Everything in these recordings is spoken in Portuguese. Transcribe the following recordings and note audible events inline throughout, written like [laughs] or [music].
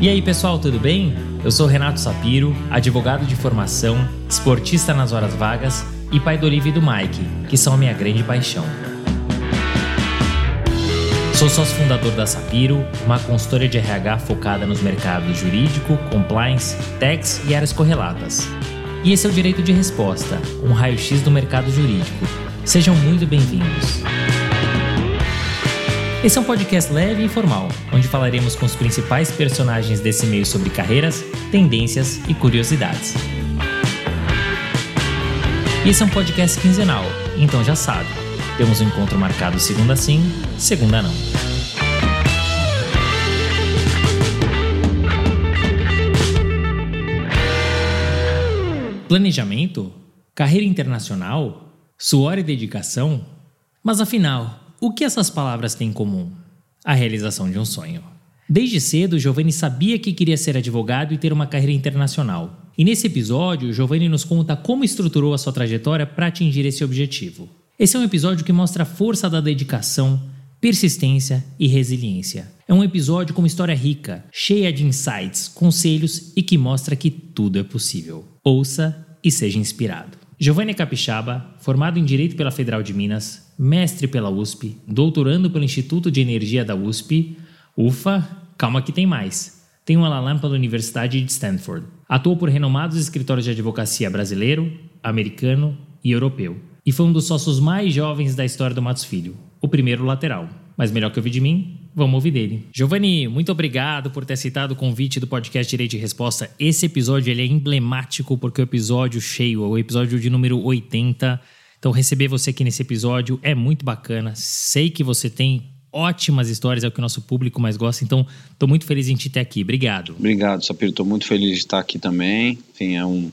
E aí, pessoal, tudo bem? Eu sou Renato Sapiro, advogado de formação, esportista nas horas vagas e pai do Olivia e do Mike, que são a minha grande paixão. Sou sócio fundador da Sapiro, uma consultoria de RH focada nos mercados jurídico, compliance, tax e áreas correlatas. E esse é o Direito de Resposta, um raio-x do mercado jurídico. Sejam muito bem-vindos. Esse é um podcast leve e informal, onde falaremos com os principais personagens desse meio sobre carreiras, tendências e curiosidades. Esse é um podcast quinzenal, então já sabe, temos um encontro marcado segunda sim, segunda não. Planejamento? Carreira internacional? Suor e dedicação? Mas afinal, o que essas palavras têm em comum? A realização de um sonho. Desde cedo, Giovanni sabia que queria ser advogado e ter uma carreira internacional. E nesse episódio, Giovanni nos conta como estruturou a sua trajetória para atingir esse objetivo. Esse é um episódio que mostra a força da dedicação, persistência e resiliência. É um episódio com uma história rica, cheia de insights, conselhos e que mostra que tudo é possível. Ouça e seja inspirado. Giovanni Capixaba, formado em Direito pela Federal de Minas, mestre pela USP, doutorando pelo Instituto de Energia da USP, ufa, calma que tem mais. Tem um Alalam pela Universidade de Stanford. Atuou por renomados escritórios de advocacia brasileiro, americano e europeu. E foi um dos sócios mais jovens da história do Matos Filho, o primeiro lateral. Mas melhor que ouvir de mim, Vamos ouvir dele. Giovanni, muito obrigado por ter aceitado o convite do podcast Direito de Resposta. Esse episódio ele é emblemático porque é o episódio cheio, o episódio de número 80. Então, receber você aqui nesse episódio é muito bacana. Sei que você tem ótimas histórias, é o que o nosso público mais gosta. Então, estou muito feliz em te ter aqui. Obrigado. Obrigado, Sapiro. Estou muito feliz de estar aqui também. Enfim, é um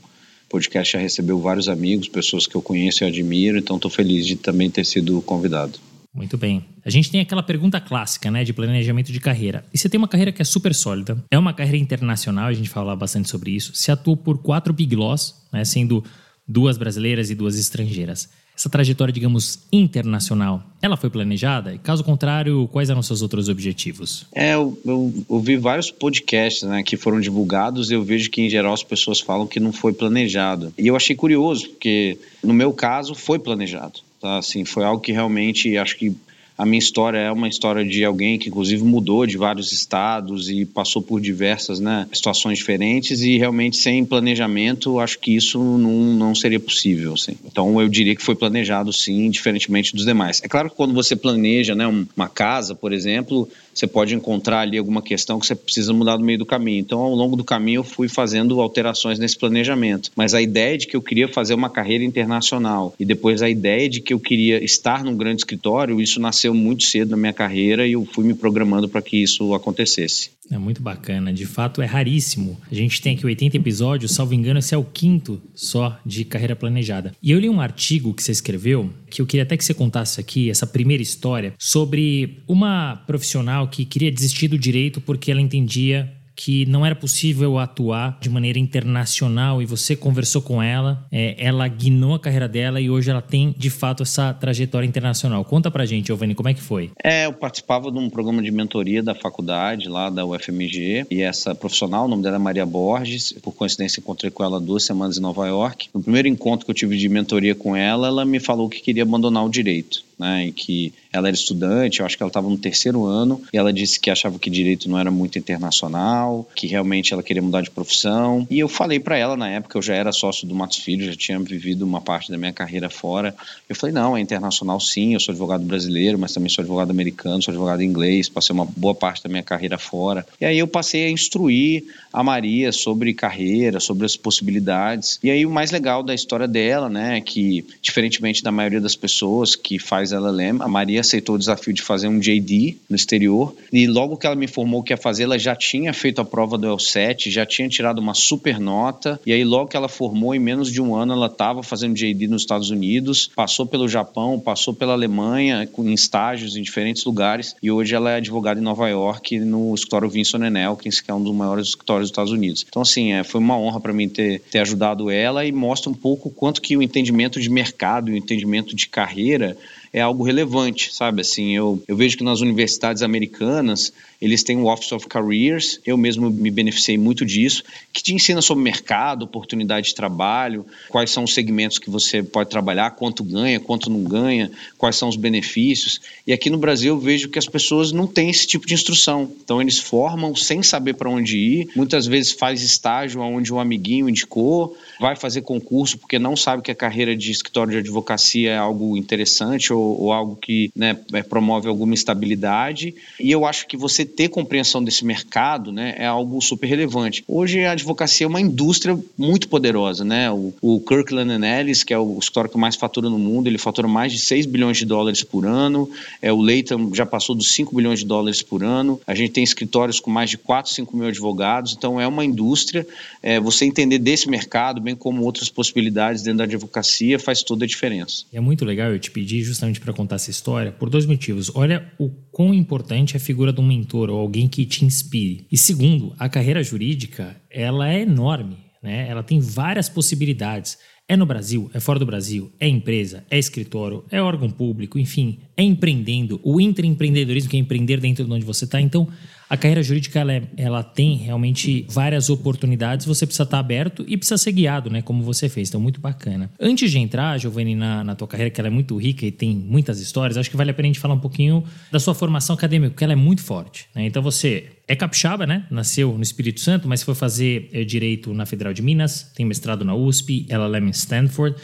podcast já recebeu vários amigos, pessoas que eu conheço e admiro. Então, estou feliz de também ter sido convidado. Muito bem. A gente tem aquela pergunta clássica, né, de planejamento de carreira. E você tem uma carreira que é super sólida, é uma carreira internacional, a gente fala bastante sobre isso. Você atuou por quatro Big Laws, né, sendo duas brasileiras e duas estrangeiras. Essa trajetória, digamos, internacional, ela foi planejada? E caso contrário, quais eram seus outros objetivos? É, eu, eu ouvi vários podcasts né, que foram divulgados e eu vejo que, em geral, as pessoas falam que não foi planejado. E eu achei curioso, porque no meu caso foi planejado. Tá? Assim, foi algo que realmente acho que a minha história é uma história de alguém que, inclusive, mudou de vários estados e passou por diversas né, situações diferentes e realmente sem planejamento, acho que isso não, não seria possível. Assim. Então, eu diria que foi planejado, sim, diferentemente dos demais. É claro que quando você planeja né, uma casa, por exemplo, você pode encontrar ali alguma questão que você precisa mudar no meio do caminho. Então, ao longo do caminho, eu fui fazendo alterações nesse planejamento. Mas a ideia de que eu queria fazer uma carreira internacional e depois a ideia de que eu queria estar num grande escritório, isso nasceu muito cedo na minha carreira e eu fui me programando para que isso acontecesse. É muito bacana, de fato é raríssimo. A gente tem aqui 80 episódios, salvo engano, esse é o quinto só de carreira planejada. E eu li um artigo que você escreveu, que eu queria até que você contasse aqui, essa primeira história, sobre uma profissional que queria desistir do direito porque ela entendia que não era possível atuar de maneira internacional e você conversou com ela, é, ela guinou a carreira dela e hoje ela tem de fato essa trajetória internacional. Conta pra gente, Giovanni, como é que foi? É, eu participava de um programa de mentoria da faculdade lá da UFMG e essa profissional, o nome dela é Maria Borges, por coincidência encontrei com ela duas semanas em Nova York. No primeiro encontro que eu tive de mentoria com ela, ela me falou que queria abandonar o direito né, e que ela era estudante, eu acho que ela estava no terceiro ano, e ela disse que achava que direito não era muito internacional, que realmente ela queria mudar de profissão. E eu falei para ela na época, eu já era sócio do Matos Filho, já tinha vivido uma parte da minha carreira fora. Eu falei: "Não, é internacional sim, eu sou advogado brasileiro, mas também sou advogado americano, sou advogado inglês, passei uma boa parte da minha carreira fora". E aí eu passei a instruir a Maria sobre carreira, sobre as possibilidades. E aí o mais legal da história dela, né, é que diferentemente da maioria das pessoas que faz faz LLM. A Maria aceitou o desafio de fazer um JD no exterior. E logo que ela me informou que ia fazer, ela já tinha feito a prova do L7, já tinha tirado uma super nota. E aí logo que ela formou, em menos de um ano, ela estava fazendo JD nos Estados Unidos, passou pelo Japão, passou pela Alemanha, em estágios em diferentes lugares. E hoje ela é advogada em Nova York no escritório Vinson Elkins, que é um dos maiores escritórios dos Estados Unidos. Então assim, é, foi uma honra para mim ter, ter ajudado ela e mostra um pouco quanto que o entendimento de mercado, o entendimento de carreira é algo relevante, sabe? Assim, eu, eu vejo que nas universidades americanas eles têm o Office of Careers, eu mesmo me beneficiei muito disso, que te ensina sobre mercado, oportunidade de trabalho, quais são os segmentos que você pode trabalhar, quanto ganha, quanto não ganha, quais são os benefícios. E aqui no Brasil eu vejo que as pessoas não têm esse tipo de instrução. Então eles formam sem saber para onde ir, muitas vezes faz estágio onde um amiguinho indicou, vai fazer concurso porque não sabe que a carreira de escritório de advocacia é algo interessante ou, ou algo que né, é, promove alguma estabilidade. E eu acho que você ter compreensão desse mercado né, é algo super relevante. Hoje a advocacia é uma indústria muito poderosa. Né? O, o Kirkland Ellis, que é o escritório que mais fatura no mundo, ele fatura mais de 6 bilhões de dólares por ano. É, o Leighton já passou dos 5 bilhões de dólares por ano. A gente tem escritórios com mais de 4, 5 mil advogados. Então é uma indústria. É, você entender desse mercado, bem como outras possibilidades dentro da advocacia, faz toda a diferença. É muito legal eu te pedir justamente para contar essa história por dois motivos. Olha o quão importante é a figura de um mentor ou alguém que te inspire. E segundo, a carreira jurídica, ela é enorme, né? Ela tem várias possibilidades. É no Brasil, é fora do Brasil, é empresa, é escritório, é órgão público, enfim, é empreendendo, o intraempreendedorismo que é empreender dentro de onde você está. Então, a carreira jurídica ela, é, ela, tem realmente várias oportunidades, você precisa estar aberto e precisa ser guiado, né? Como você fez, então muito bacana. Antes de entrar, Giovanni, na, na tua carreira, que ela é muito rica e tem muitas histórias, acho que vale a pena a gente falar um pouquinho da sua formação acadêmica, porque ela é muito forte. Né? Então você é capixaba, né? Nasceu no Espírito Santo, mas foi fazer é, direito na Federal de Minas, tem mestrado na USP, LLM em Stanford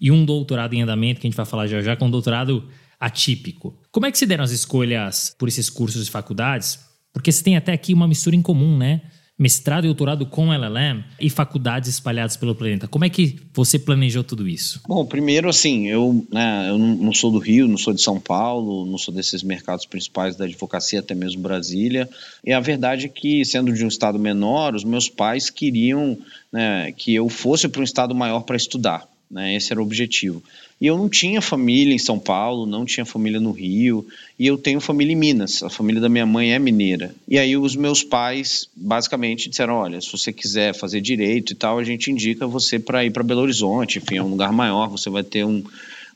e um doutorado em andamento que a gente vai falar já já, com um doutorado atípico. Como é que se deram as escolhas por esses cursos e faculdades? Porque você tem até aqui uma mistura em comum, né? Mestrado e doutorado com LLM e faculdades espalhadas pelo planeta. Como é que você planejou tudo isso? Bom, primeiro, assim, eu, né, eu não sou do Rio, não sou de São Paulo, não sou desses mercados principais da advocacia, até mesmo Brasília. E a verdade é que, sendo de um estado menor, os meus pais queriam né, que eu fosse para um estado maior para estudar. Né, esse era o objetivo. E eu não tinha família em São Paulo, não tinha família no Rio, e eu tenho família em Minas. A família da minha mãe é mineira. E aí os meus pais basicamente disseram: olha, se você quiser fazer direito e tal, a gente indica você para ir para Belo Horizonte, enfim, é um lugar maior, você vai ter um,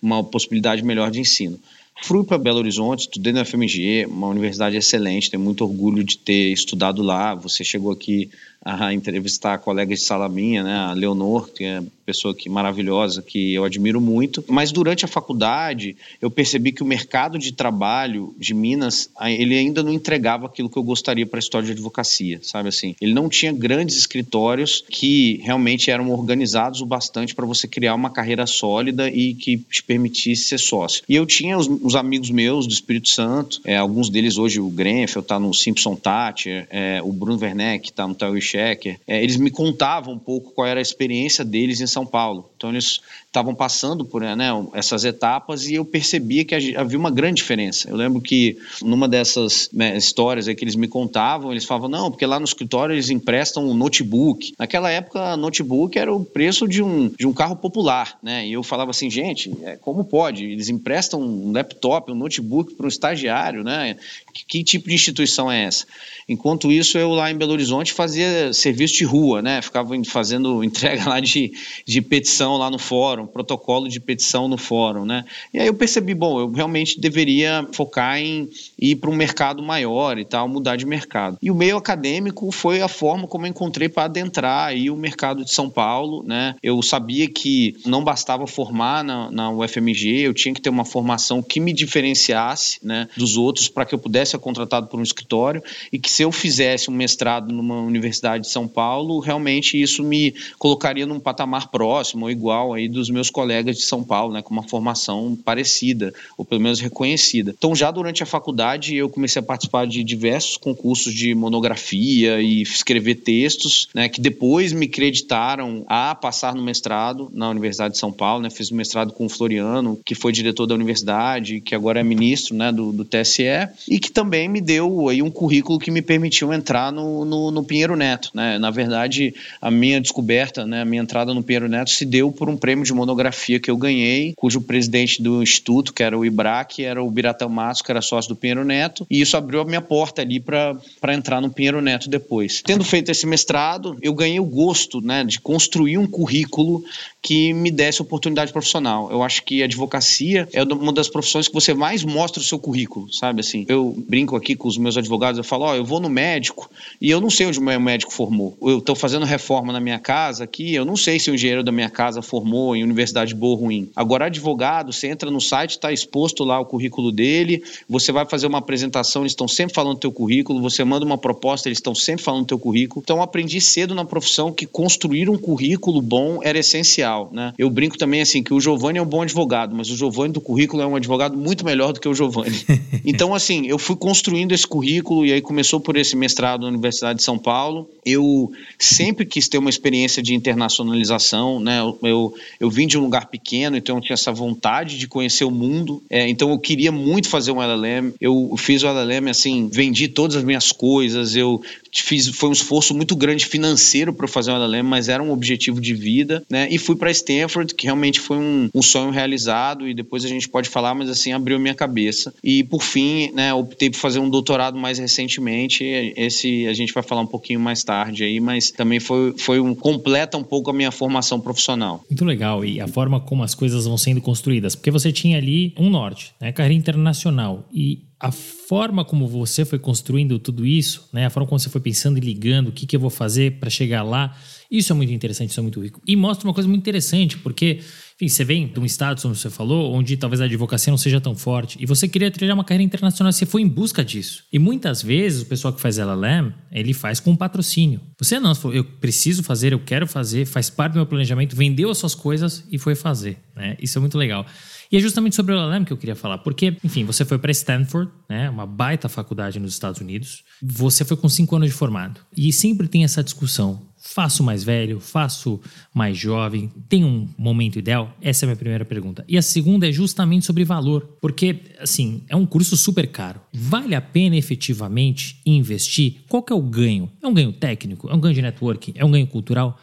uma possibilidade melhor de ensino. Fui para Belo Horizonte, estudei na FMG, uma universidade excelente, tenho muito orgulho de ter estudado lá. Você chegou aqui a entrevistar colegas de sala minha, né, a Leonor, que é pessoa que maravilhosa, que eu admiro muito. Mas durante a faculdade, eu percebi que o mercado de trabalho de Minas, ele ainda não entregava aquilo que eu gostaria para a história de advocacia, sabe assim? Ele não tinha grandes escritórios que realmente eram organizados o bastante para você criar uma carreira sólida e que te permitisse ser sócio. E eu tinha os, os amigos meus do Espírito Santo, é, alguns deles hoje, o Grenfell está no Simpson Thatcher, é, o Bruno Werneck está no Tower Checker, é, eles me contavam um pouco qual era a experiência deles em São Paulo. Então eles estavam passando por né, essas etapas e eu percebia que havia uma grande diferença. Eu lembro que numa dessas né, histórias que eles me contavam, eles falavam, não, porque lá no escritório eles emprestam um notebook. Naquela época, notebook era o preço de um, de um carro popular, né? E eu falava assim, gente, é, como pode? Eles emprestam um laptop, um notebook para um estagiário, né? Que, que tipo de instituição é essa? Enquanto isso, eu lá em Belo Horizonte fazia serviço de rua, né? Ficava fazendo [laughs] entrega lá de, de petição lá no fórum, protocolo de petição no fórum, né? E aí eu percebi, bom, eu realmente deveria focar em ir para um mercado maior e tal, mudar de mercado. E o meio acadêmico foi a forma como eu encontrei para adentrar aí o mercado de São Paulo, né? Eu sabia que não bastava formar na, na UFMG, eu tinha que ter uma formação que me diferenciasse, né, dos outros para que eu pudesse ser contratado por um escritório e que se eu fizesse um mestrado numa universidade de São Paulo, realmente isso me colocaria num patamar próximo ou igual aí dos meus colegas de São Paulo, né, com uma formação parecida, ou pelo menos reconhecida. Então, já durante a faculdade, eu comecei a participar de diversos concursos de monografia e escrever textos, né, que depois me creditaram a passar no mestrado na Universidade de São Paulo, né, fiz o mestrado com o Floriano, que foi diretor da universidade, que agora é ministro, né, do, do TSE, e que também me deu aí um currículo que me permitiu entrar no, no, no Pinheiro Neto. Neto. Né? Na verdade, a minha descoberta, né, a minha entrada no Pinheiro Neto se deu por um prêmio de monografia que eu ganhei, cujo presidente do instituto, que era o IBRAC, era o Biratão Matos, que era sócio do Pinheiro Neto, e isso abriu a minha porta ali para entrar no Pinheiro Neto depois. Tendo feito esse mestrado, eu ganhei o gosto né, de construir um currículo que me desse oportunidade profissional. Eu acho que a advocacia é uma das profissões que você mais mostra o seu currículo, sabe assim? Eu brinco aqui com os meus advogados, eu falo, ó, oh, eu vou no médico e eu não sei onde o meu médico formou. Eu estou fazendo reforma na minha casa aqui, eu não sei se o engenheiro da minha casa formou em universidade boa ou ruim. Agora, advogado, você entra no site, está exposto lá o currículo dele, você vai fazer uma apresentação, eles estão sempre falando do teu currículo, você manda uma proposta, eles estão sempre falando do teu currículo. Então, aprendi cedo na profissão que construir um currículo bom era essencial, né? Eu brinco também assim que o Giovanni é um bom advogado, mas o Giovanni do currículo é um advogado muito melhor do que o Giovanni. [laughs] Então, assim, eu fui construindo esse currículo e aí começou por esse mestrado na Universidade de São Paulo. Eu sempre quis ter uma experiência de internacionalização, né? Eu, eu, eu vim de um lugar pequeno, então eu tinha essa vontade de conhecer o mundo. É, então eu queria muito fazer um LLM. Eu fiz o LLM assim, vendi todas as minhas coisas, eu fiz, foi um esforço muito grande financeiro para fazer o LLM, mas era um objetivo de vida, né? E fui para Stanford, que realmente foi um, um, sonho realizado e depois a gente pode falar, mas assim abriu minha cabeça. E por fim, né, optei por fazer um doutorado mais recentemente. Esse a gente vai falar um pouquinho mais tarde aí, mas também foi foi um completa um pouco a minha formação profissional. Muito legal e a forma como as coisas vão sendo construídas, porque você tinha ali um norte, né, carreira internacional e a forma como você foi construindo tudo isso, né, a forma como você foi pensando e ligando, o que, que eu vou fazer para chegar lá, isso é muito interessante, isso é muito rico. E mostra uma coisa muito interessante, porque, enfim, você vem de um estado, como você falou, onde talvez a advocacia não seja tão forte, e você queria trilhar uma carreira internacional, você foi em busca disso. E muitas vezes o pessoal que faz LLM, ele faz com patrocínio. Você não, você falou, eu preciso fazer, eu quero fazer, faz parte do meu planejamento, vendeu as suas coisas e foi fazer. Né? Isso é muito legal. E é justamente sobre o LLM que eu queria falar, porque, enfim, você foi para Stanford, né, uma baita faculdade nos Estados Unidos, você foi com cinco anos de formado. E sempre tem essa discussão: faço mais velho, faço mais jovem, tem um momento ideal? Essa é a minha primeira pergunta. E a segunda é justamente sobre valor, porque, assim, é um curso super caro. Vale a pena efetivamente investir? Qual que é o ganho? É um ganho técnico? É um ganho de networking? É um ganho cultural?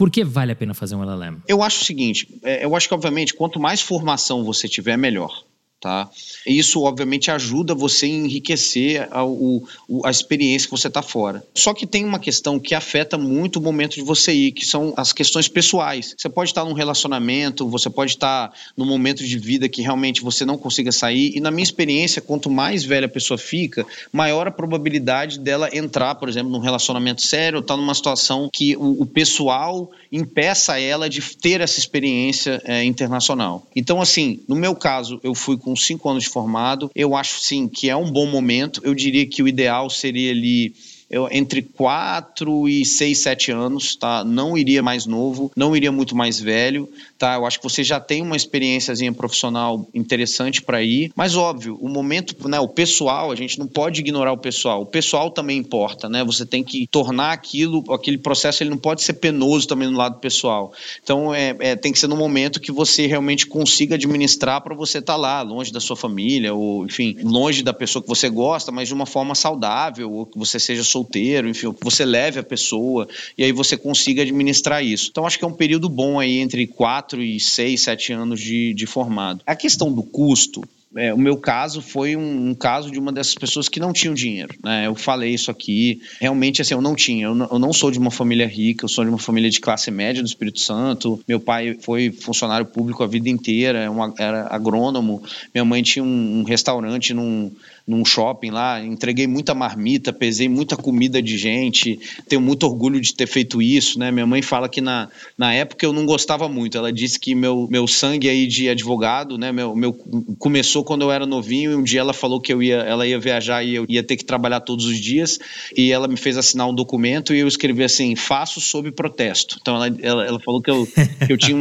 Por que vale a pena fazer um LLM? Eu acho o seguinte, é, eu acho que obviamente quanto mais formação você tiver, melhor tá? Isso, obviamente, ajuda você a enriquecer a, o, a experiência que você está fora. Só que tem uma questão que afeta muito o momento de você ir, que são as questões pessoais. Você pode estar num relacionamento, você pode estar num momento de vida que realmente você não consiga sair, e na minha experiência, quanto mais velha a pessoa fica, maior a probabilidade dela entrar, por exemplo, num relacionamento sério, estar numa situação que o, o pessoal impeça ela de ter essa experiência é, internacional. Então, assim, no meu caso, eu fui com cinco anos de formado, eu acho sim que é um bom momento. Eu diria que o ideal seria ali eu, entre 4 e 6, 7 anos, tá? Não iria mais novo, não iria muito mais velho, tá? Eu acho que você já tem uma experiênciazinha profissional interessante para ir, mas óbvio, o momento, né, o pessoal, a gente não pode ignorar o pessoal. O pessoal também importa, né? Você tem que tornar aquilo, aquele processo, ele não pode ser penoso também no lado pessoal. Então, é, é tem que ser no momento que você realmente consiga administrar para você estar tá lá, longe da sua família, ou enfim, longe da pessoa que você gosta, mas de uma forma saudável, ou que você seja solteiro, enfim, que você leve a pessoa e aí você consiga administrar isso. Então acho que é um período bom aí entre 4 e 6, 7 anos de, de formado. A questão do custo, é, o meu caso foi um, um, caso de uma dessas pessoas que não tinham dinheiro. Né? Eu falei isso aqui, realmente assim, eu não tinha. Eu não, eu não, sou de uma família rica, eu sou de uma família de classe média do Espírito Santo. Meu pai foi funcionário público a vida inteira, é era agrônomo. Minha mãe tinha um, um restaurante num, num shopping lá, entreguei muita marmita, pesei muita comida de gente, tenho muito orgulho de ter feito isso, né? Minha mãe fala que na, na época eu não gostava muito, ela disse que meu, meu sangue aí de advogado, né, meu, meu começou quando eu era novinho e um dia ela falou que eu ia, ela ia viajar e eu ia ter que trabalhar todos os dias e ela me fez assinar um documento e eu escrevi assim, faço sob protesto. Então ela, ela, ela falou que eu, que eu tinha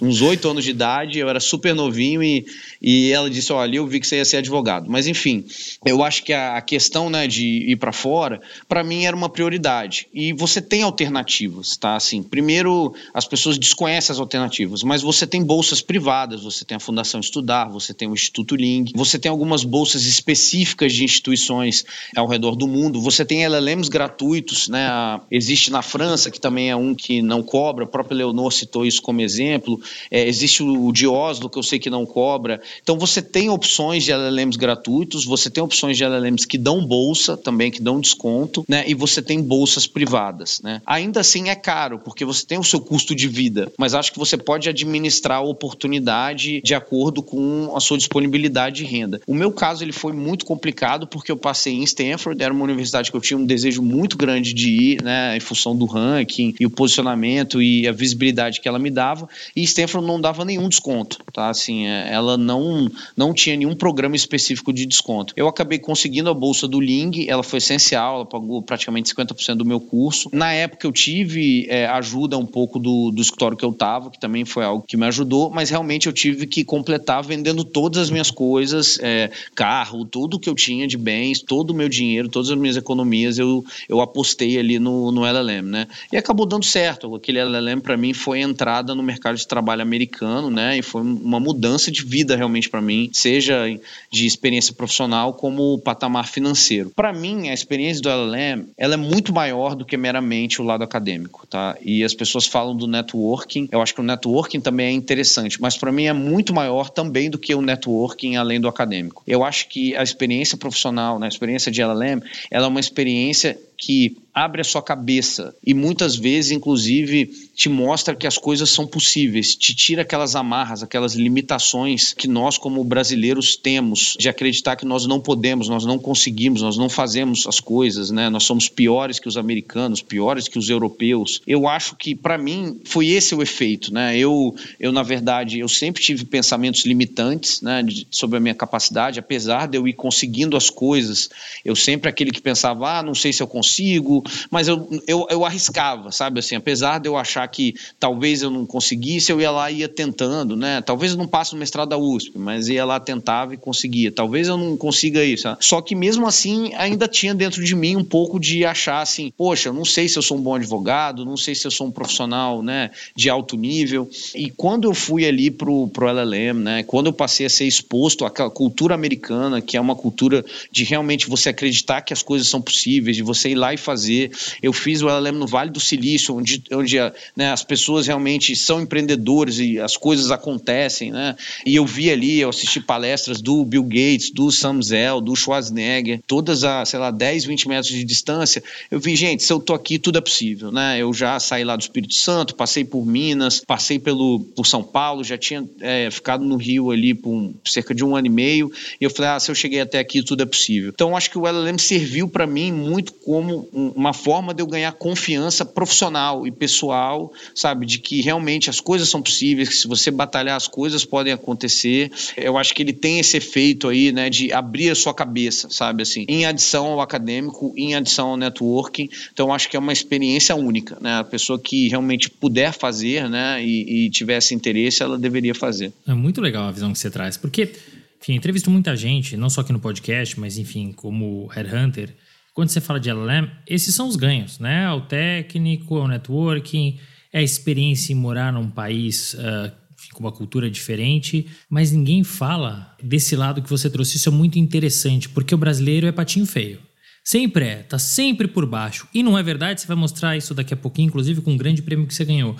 uns oito anos de idade, eu era super novinho e, e ela disse, olha, eu vi que você ia ser advogado. Mas enfim, eu acho que a, questão né, de ir para fora, para mim era uma prioridade. E você tem alternativas, tá? Assim, primeiro, as pessoas desconhecem as alternativas, mas você tem bolsas privadas, você tem a Fundação Estudar, você tem o Instituto Ling. Você tem algumas bolsas específicas de instituições ao redor do mundo. Você tem LLMs gratuitos, né? Existe na França, que também é um que não cobra. O próprio Leonor citou isso como exemplo. É, existe o de Oslo, que eu sei que não cobra. Então você tem opções de LLMs gratuitos, você tem opções de LLMs que dão bolsa também, que dão desconto, né? E você tem bolsas privadas, né? Ainda assim é caro, porque você tem o seu custo de vida, mas acho que você pode administrar a oportunidade de acordo com a sua disponibilidade de renda. O meu caso ele foi muito complicado porque eu passei em Stanford, era uma universidade que eu tinha um desejo muito grande de ir, né, em função do ranking e o posicionamento e a visibilidade que ela me dava, e Stanford não dava nenhum desconto, tá? Assim, é, ela não não tinha nenhum programa específico de desconto. Eu acabei conseguindo a bolsa do Ling, ela foi essencial, ela pagou praticamente 50% do meu curso. Na época eu tive é, ajuda um pouco do, do escritório que eu estava, que também foi algo que me ajudou, mas realmente eu tive que completar vendendo todas as minhas coisas, é, carro, tudo que eu tinha de bens, todo o meu dinheiro, todas as minhas economias, eu, eu apostei ali no, no LLM, né? E acabou dando certo. Aquele LLM para mim foi entrada no mercado de trabalho americano, né? E foi uma mudança de vida realmente para mim, seja de experiência profissional como patamar financeiro. Para mim, a experiência do LLM, ela é muito maior do que meramente o lado acadêmico, tá? E as pessoas falam do networking. Eu acho que o networking também é interessante, mas para mim é muito maior também do que o networking além do acadêmico. Eu acho que a experiência profissional, né, a experiência de LLM, ela é uma experiência que abre a sua cabeça e muitas vezes, inclusive, te mostra que as coisas são possíveis, te tira aquelas amarras, aquelas limitações que nós, como brasileiros, temos de acreditar que nós não podemos, nós não conseguimos, nós não fazemos as coisas, né? Nós somos piores que os americanos, piores que os europeus. Eu acho que, para mim, foi esse o efeito, né? Eu, eu, na verdade, eu sempre tive pensamentos limitantes, né, sobre a minha capacidade, apesar de eu ir conseguindo as coisas, eu sempre aquele que pensava, ah, não sei se eu consigo consigo, mas eu, eu, eu arriscava, sabe? Assim, apesar de eu achar que talvez eu não conseguisse, eu ia lá e ia tentando, né? Talvez eu não passe no mestrado da USP, mas ia lá, tentava e conseguia. Talvez eu não consiga isso. Sabe? Só que mesmo assim, ainda tinha dentro de mim um pouco de achar assim, poxa, eu não sei se eu sou um bom advogado, não sei se eu sou um profissional, né, de alto nível. E quando eu fui ali pro, pro LLM, né, quando eu passei a ser exposto àquela cultura americana, que é uma cultura de realmente você acreditar que as coisas são possíveis, de você ir lá e fazer. Eu fiz o LLM no Vale do Silício, onde, onde né, as pessoas realmente são empreendedores e as coisas acontecem, né? E eu vi ali, eu assisti palestras do Bill Gates, do Sam Zell, do Schwarzenegger, todas a, sei lá, 10, 20 metros de distância. Eu vi, gente, se eu tô aqui, tudo é possível, né? Eu já saí lá do Espírito Santo, passei por Minas, passei pelo, por São Paulo, já tinha é, ficado no Rio ali por um, cerca de um ano e meio, e eu falei, ah, se eu cheguei até aqui, tudo é possível. Então, acho que o LLM serviu para mim muito como uma forma de eu ganhar confiança profissional e pessoal, sabe, de que realmente as coisas são possíveis, que se você batalhar as coisas podem acontecer. Eu acho que ele tem esse efeito aí, né, de abrir a sua cabeça, sabe, assim, em adição ao acadêmico, em adição ao networking. Então, acho que é uma experiência única, né? A pessoa que realmente puder fazer, né, e, e tivesse interesse, ela deveria fazer. É muito legal a visão que você traz, porque enfim, entrevisto muita gente, não só aqui no podcast, mas enfim, como headhunter, quando você fala de LLM, esses são os ganhos, né? O técnico, o networking, é a experiência em morar num país uh, com uma cultura diferente, mas ninguém fala desse lado que você trouxe. Isso é muito interessante, porque o brasileiro é patinho feio. Sempre é, tá sempre por baixo. E não é verdade, você vai mostrar isso daqui a pouquinho, inclusive com o grande prêmio que você ganhou.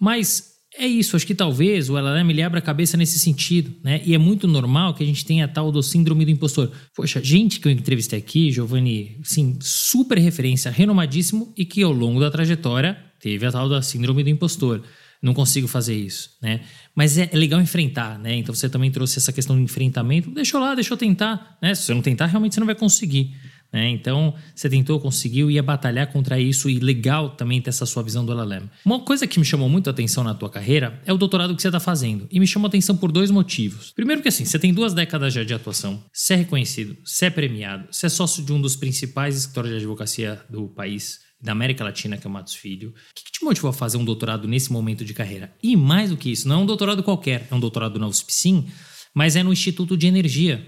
Mas é isso, acho que talvez o LLM ele abra a cabeça nesse sentido, né? E é muito normal que a gente tenha a tal do síndrome do impostor. Poxa, gente que eu entrevistei aqui, Giovanni, sim, super referência, renomadíssimo e que ao longo da trajetória teve a tal da síndrome do impostor. Não consigo fazer isso, né? Mas é, é legal enfrentar, né? Então você também trouxe essa questão do enfrentamento. Deixa eu lá, deixa eu tentar, né? Se você não tentar, realmente você não vai conseguir. Né? Então, você tentou, conseguiu, ia batalhar contra isso e legal também ter essa sua visão do LLM. Uma coisa que me chamou muito a atenção na tua carreira é o doutorado que você está fazendo. E me chamou a atenção por dois motivos. Primeiro que assim, você tem duas décadas já de atuação, você é reconhecido, você é premiado, você é sócio de um dos principais escritórios de advocacia do país, da América Latina, que é o Matos Filho. O que, te motivou a fazer um doutorado nesse momento de carreira? E mais do que isso, não é um doutorado qualquer, é um doutorado na USP sim, mas é no Instituto de Energia,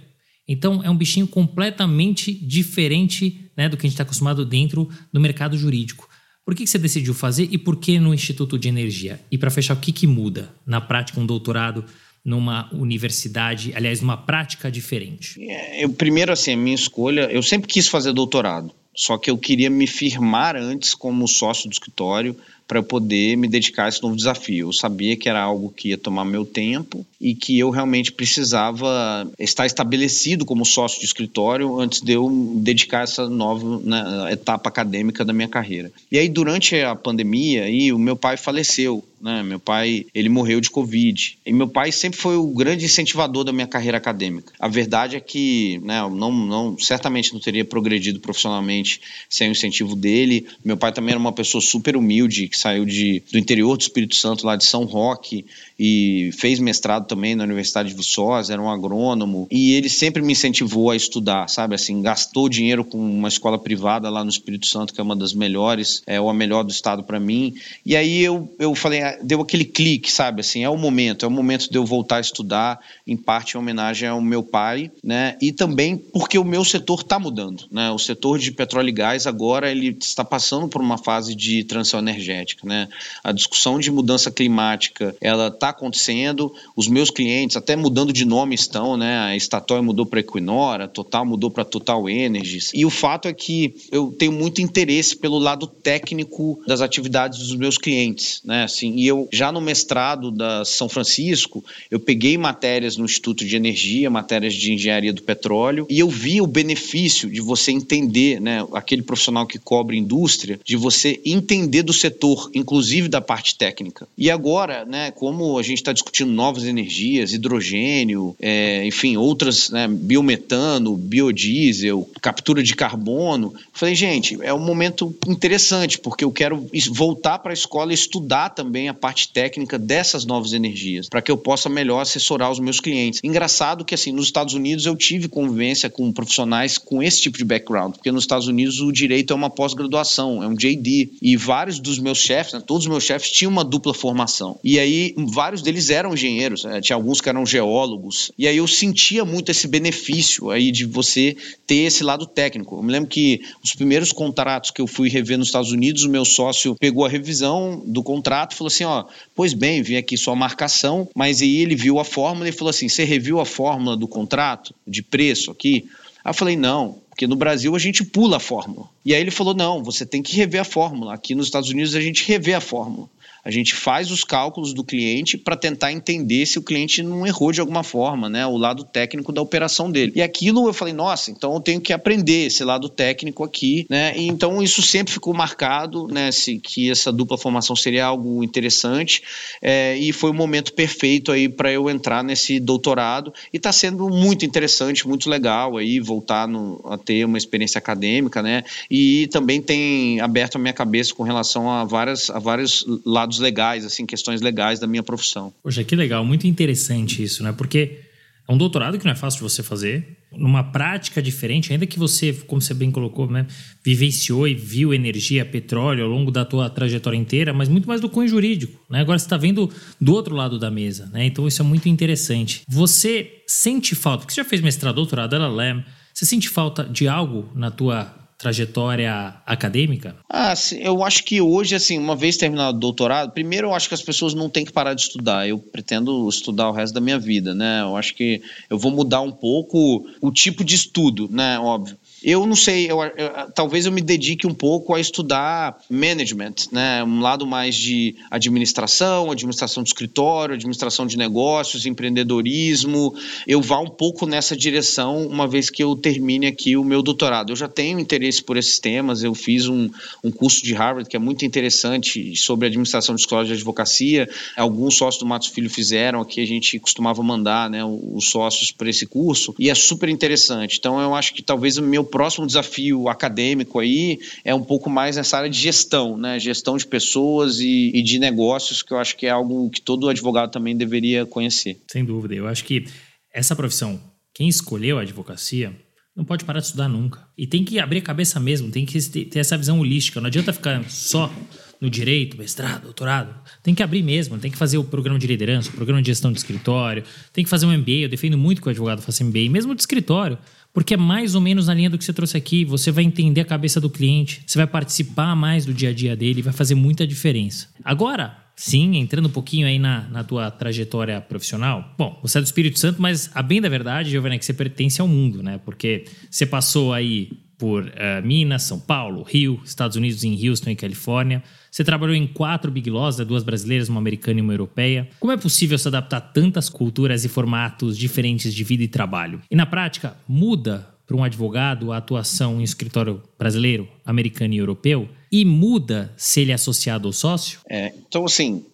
então é um bichinho completamente diferente né, do que a gente está acostumado dentro do mercado jurídico. Por que, que você decidiu fazer e por que no Instituto de Energia? E para fechar, o que, que muda na prática um doutorado numa universidade, aliás, numa prática diferente? É, eu, primeiro, assim, a minha escolha, eu sempre quis fazer doutorado, só que eu queria me firmar antes como sócio do escritório para poder me dedicar a esse novo desafio. Eu sabia que era algo que ia tomar meu tempo e que eu realmente precisava estar estabelecido como sócio de escritório antes de eu dedicar essa nova né, etapa acadêmica da minha carreira. E aí, durante a pandemia, aí, o meu pai faleceu. Né? Meu pai, ele morreu de Covid. E meu pai sempre foi o grande incentivador da minha carreira acadêmica. A verdade é que, né, não, não, certamente não teria progredido profissionalmente sem o incentivo dele. Meu pai também era uma pessoa super humilde, que saiu de, do interior do Espírito Santo, lá de São Roque, e fez mestrado também na Universidade de Viçosa, era um agrônomo, e ele sempre me incentivou a estudar, sabe? Assim, gastou dinheiro com uma escola privada lá no Espírito Santo, que é uma das melhores, é ou a melhor do estado para mim. E aí eu, eu falei, ah, deu aquele clique, sabe? Assim, é o momento, é o momento de eu voltar a estudar, em parte em homenagem ao meu pai, né? E também porque o meu setor está mudando, né? O setor de petróleo e gás agora ele está passando por uma fase de transição energética, né? A discussão de mudança climática, ela está acontecendo, os meus clientes até mudando de nome estão, né? A Statoil mudou para Equinor, a Total mudou para Total Energies. E o fato é que eu tenho muito interesse pelo lado técnico das atividades dos meus clientes, né? Assim, e eu já no mestrado da São Francisco, eu peguei matérias no Instituto de Energia, matérias de engenharia do petróleo, e eu vi o benefício de você entender, né, aquele profissional que cobre indústria, de você entender do setor, inclusive da parte técnica. E agora, né, como a gente está discutindo novas energias, hidrogênio, é, enfim, outras, né, biometano, biodiesel, captura de carbono, falei, gente, é um momento interessante, porque eu quero voltar para a escola e estudar também a parte técnica dessas novas energias, para que eu possa melhor assessorar os meus clientes. Engraçado que, assim, nos Estados Unidos eu tive convivência com profissionais com esse tipo de background, porque nos Estados Unidos o direito é uma pós-graduação, é um JD, e vários dos meus chefes, né, todos os meus chefes tinham uma dupla formação. E aí, vários deles eram engenheiros, né, tinha alguns que eram geólogos, e aí eu sentia muito esse benefício aí de você ter esse lado técnico. Eu me lembro que os primeiros contratos que eu fui rever nos Estados Unidos, o meu sócio pegou a revisão do contrato e falou assim: ó, pois bem, vi aqui sua marcação, mas aí ele viu a fórmula e falou assim: você reviu a fórmula do contrato de preço aqui? Aí eu falei: não, porque no Brasil a gente pula a fórmula. E aí ele falou: não, você tem que rever a fórmula. Aqui nos Estados Unidos a gente revê a fórmula. A gente faz os cálculos do cliente para tentar entender se o cliente não errou de alguma forma, né? O lado técnico da operação dele. E aquilo eu falei, nossa, então eu tenho que aprender esse lado técnico aqui, né? E então isso sempre ficou marcado, né? Se, que essa dupla formação seria algo interessante. É, e foi o momento perfeito aí para eu entrar nesse doutorado. E está sendo muito interessante, muito legal aí voltar no, a ter uma experiência acadêmica, né? E também tem aberto a minha cabeça com relação a, várias, a vários lados legais, assim, questões legais da minha profissão. Poxa, que legal, muito interessante isso, né? Porque é um doutorado que não é fácil de você fazer, numa prática diferente, ainda que você, como você bem colocou, né, vivenciou e viu energia, petróleo ao longo da tua trajetória inteira, mas muito mais do cunho jurídico, né? Agora você está vendo do outro lado da mesa, né? Então isso é muito interessante. Você sente falta, porque você já fez mestrado, doutorado, ela LEM, você sente falta de algo na tua trajetória acadêmica? Ah, eu acho que hoje, assim, uma vez terminado o doutorado, primeiro eu acho que as pessoas não têm que parar de estudar. Eu pretendo estudar o resto da minha vida, né? Eu acho que eu vou mudar um pouco o tipo de estudo, né? Óbvio. Eu não sei, eu, eu, talvez eu me dedique um pouco a estudar management, né? Um lado mais de administração, administração de escritório, administração de negócios, empreendedorismo. Eu vá um pouco nessa direção uma vez que eu termine aqui o meu doutorado. Eu já tenho interesse por esses temas, eu fiz um, um curso de Harvard que é muito interessante sobre administração de escola de advocacia. Alguns sócios do Matos Filho fizeram aqui, a gente costumava mandar né, os sócios para esse curso e é super interessante. Então eu acho que talvez o meu próximo desafio acadêmico aí é um pouco mais nessa área de gestão, né? Gestão de pessoas e, e de negócios, que eu acho que é algo que todo advogado também deveria conhecer. Sem dúvida. Eu acho que essa profissão, quem escolheu a advocacia, não pode parar de estudar nunca. E tem que abrir a cabeça mesmo, tem que ter essa visão holística. Não adianta ficar só no direito, mestrado, doutorado. Tem que abrir mesmo, tem que fazer o programa de liderança, o programa de gestão de escritório, tem que fazer um MBA. Eu defendo muito que o advogado faça MBA, mesmo de escritório porque é mais ou menos na linha do que você trouxe aqui. Você vai entender a cabeça do cliente, você vai participar mais do dia a dia dele, vai fazer muita diferença. Agora, sim, entrando um pouquinho aí na, na tua trajetória profissional. Bom, você é do Espírito Santo, mas a bem da verdade, Giovanni, é que você pertence ao mundo, né? Porque você passou aí por uh, Minas, São Paulo, Rio, Estados Unidos em Houston e Califórnia. Você trabalhou em quatro Big Laws, duas brasileiras, uma americana e uma europeia. Como é possível se adaptar a tantas culturas e formatos diferentes de vida e trabalho? E na prática, muda para um advogado a atuação em escritório brasileiro, americano e europeu? E muda se ele é associado ou sócio? É, então, assim,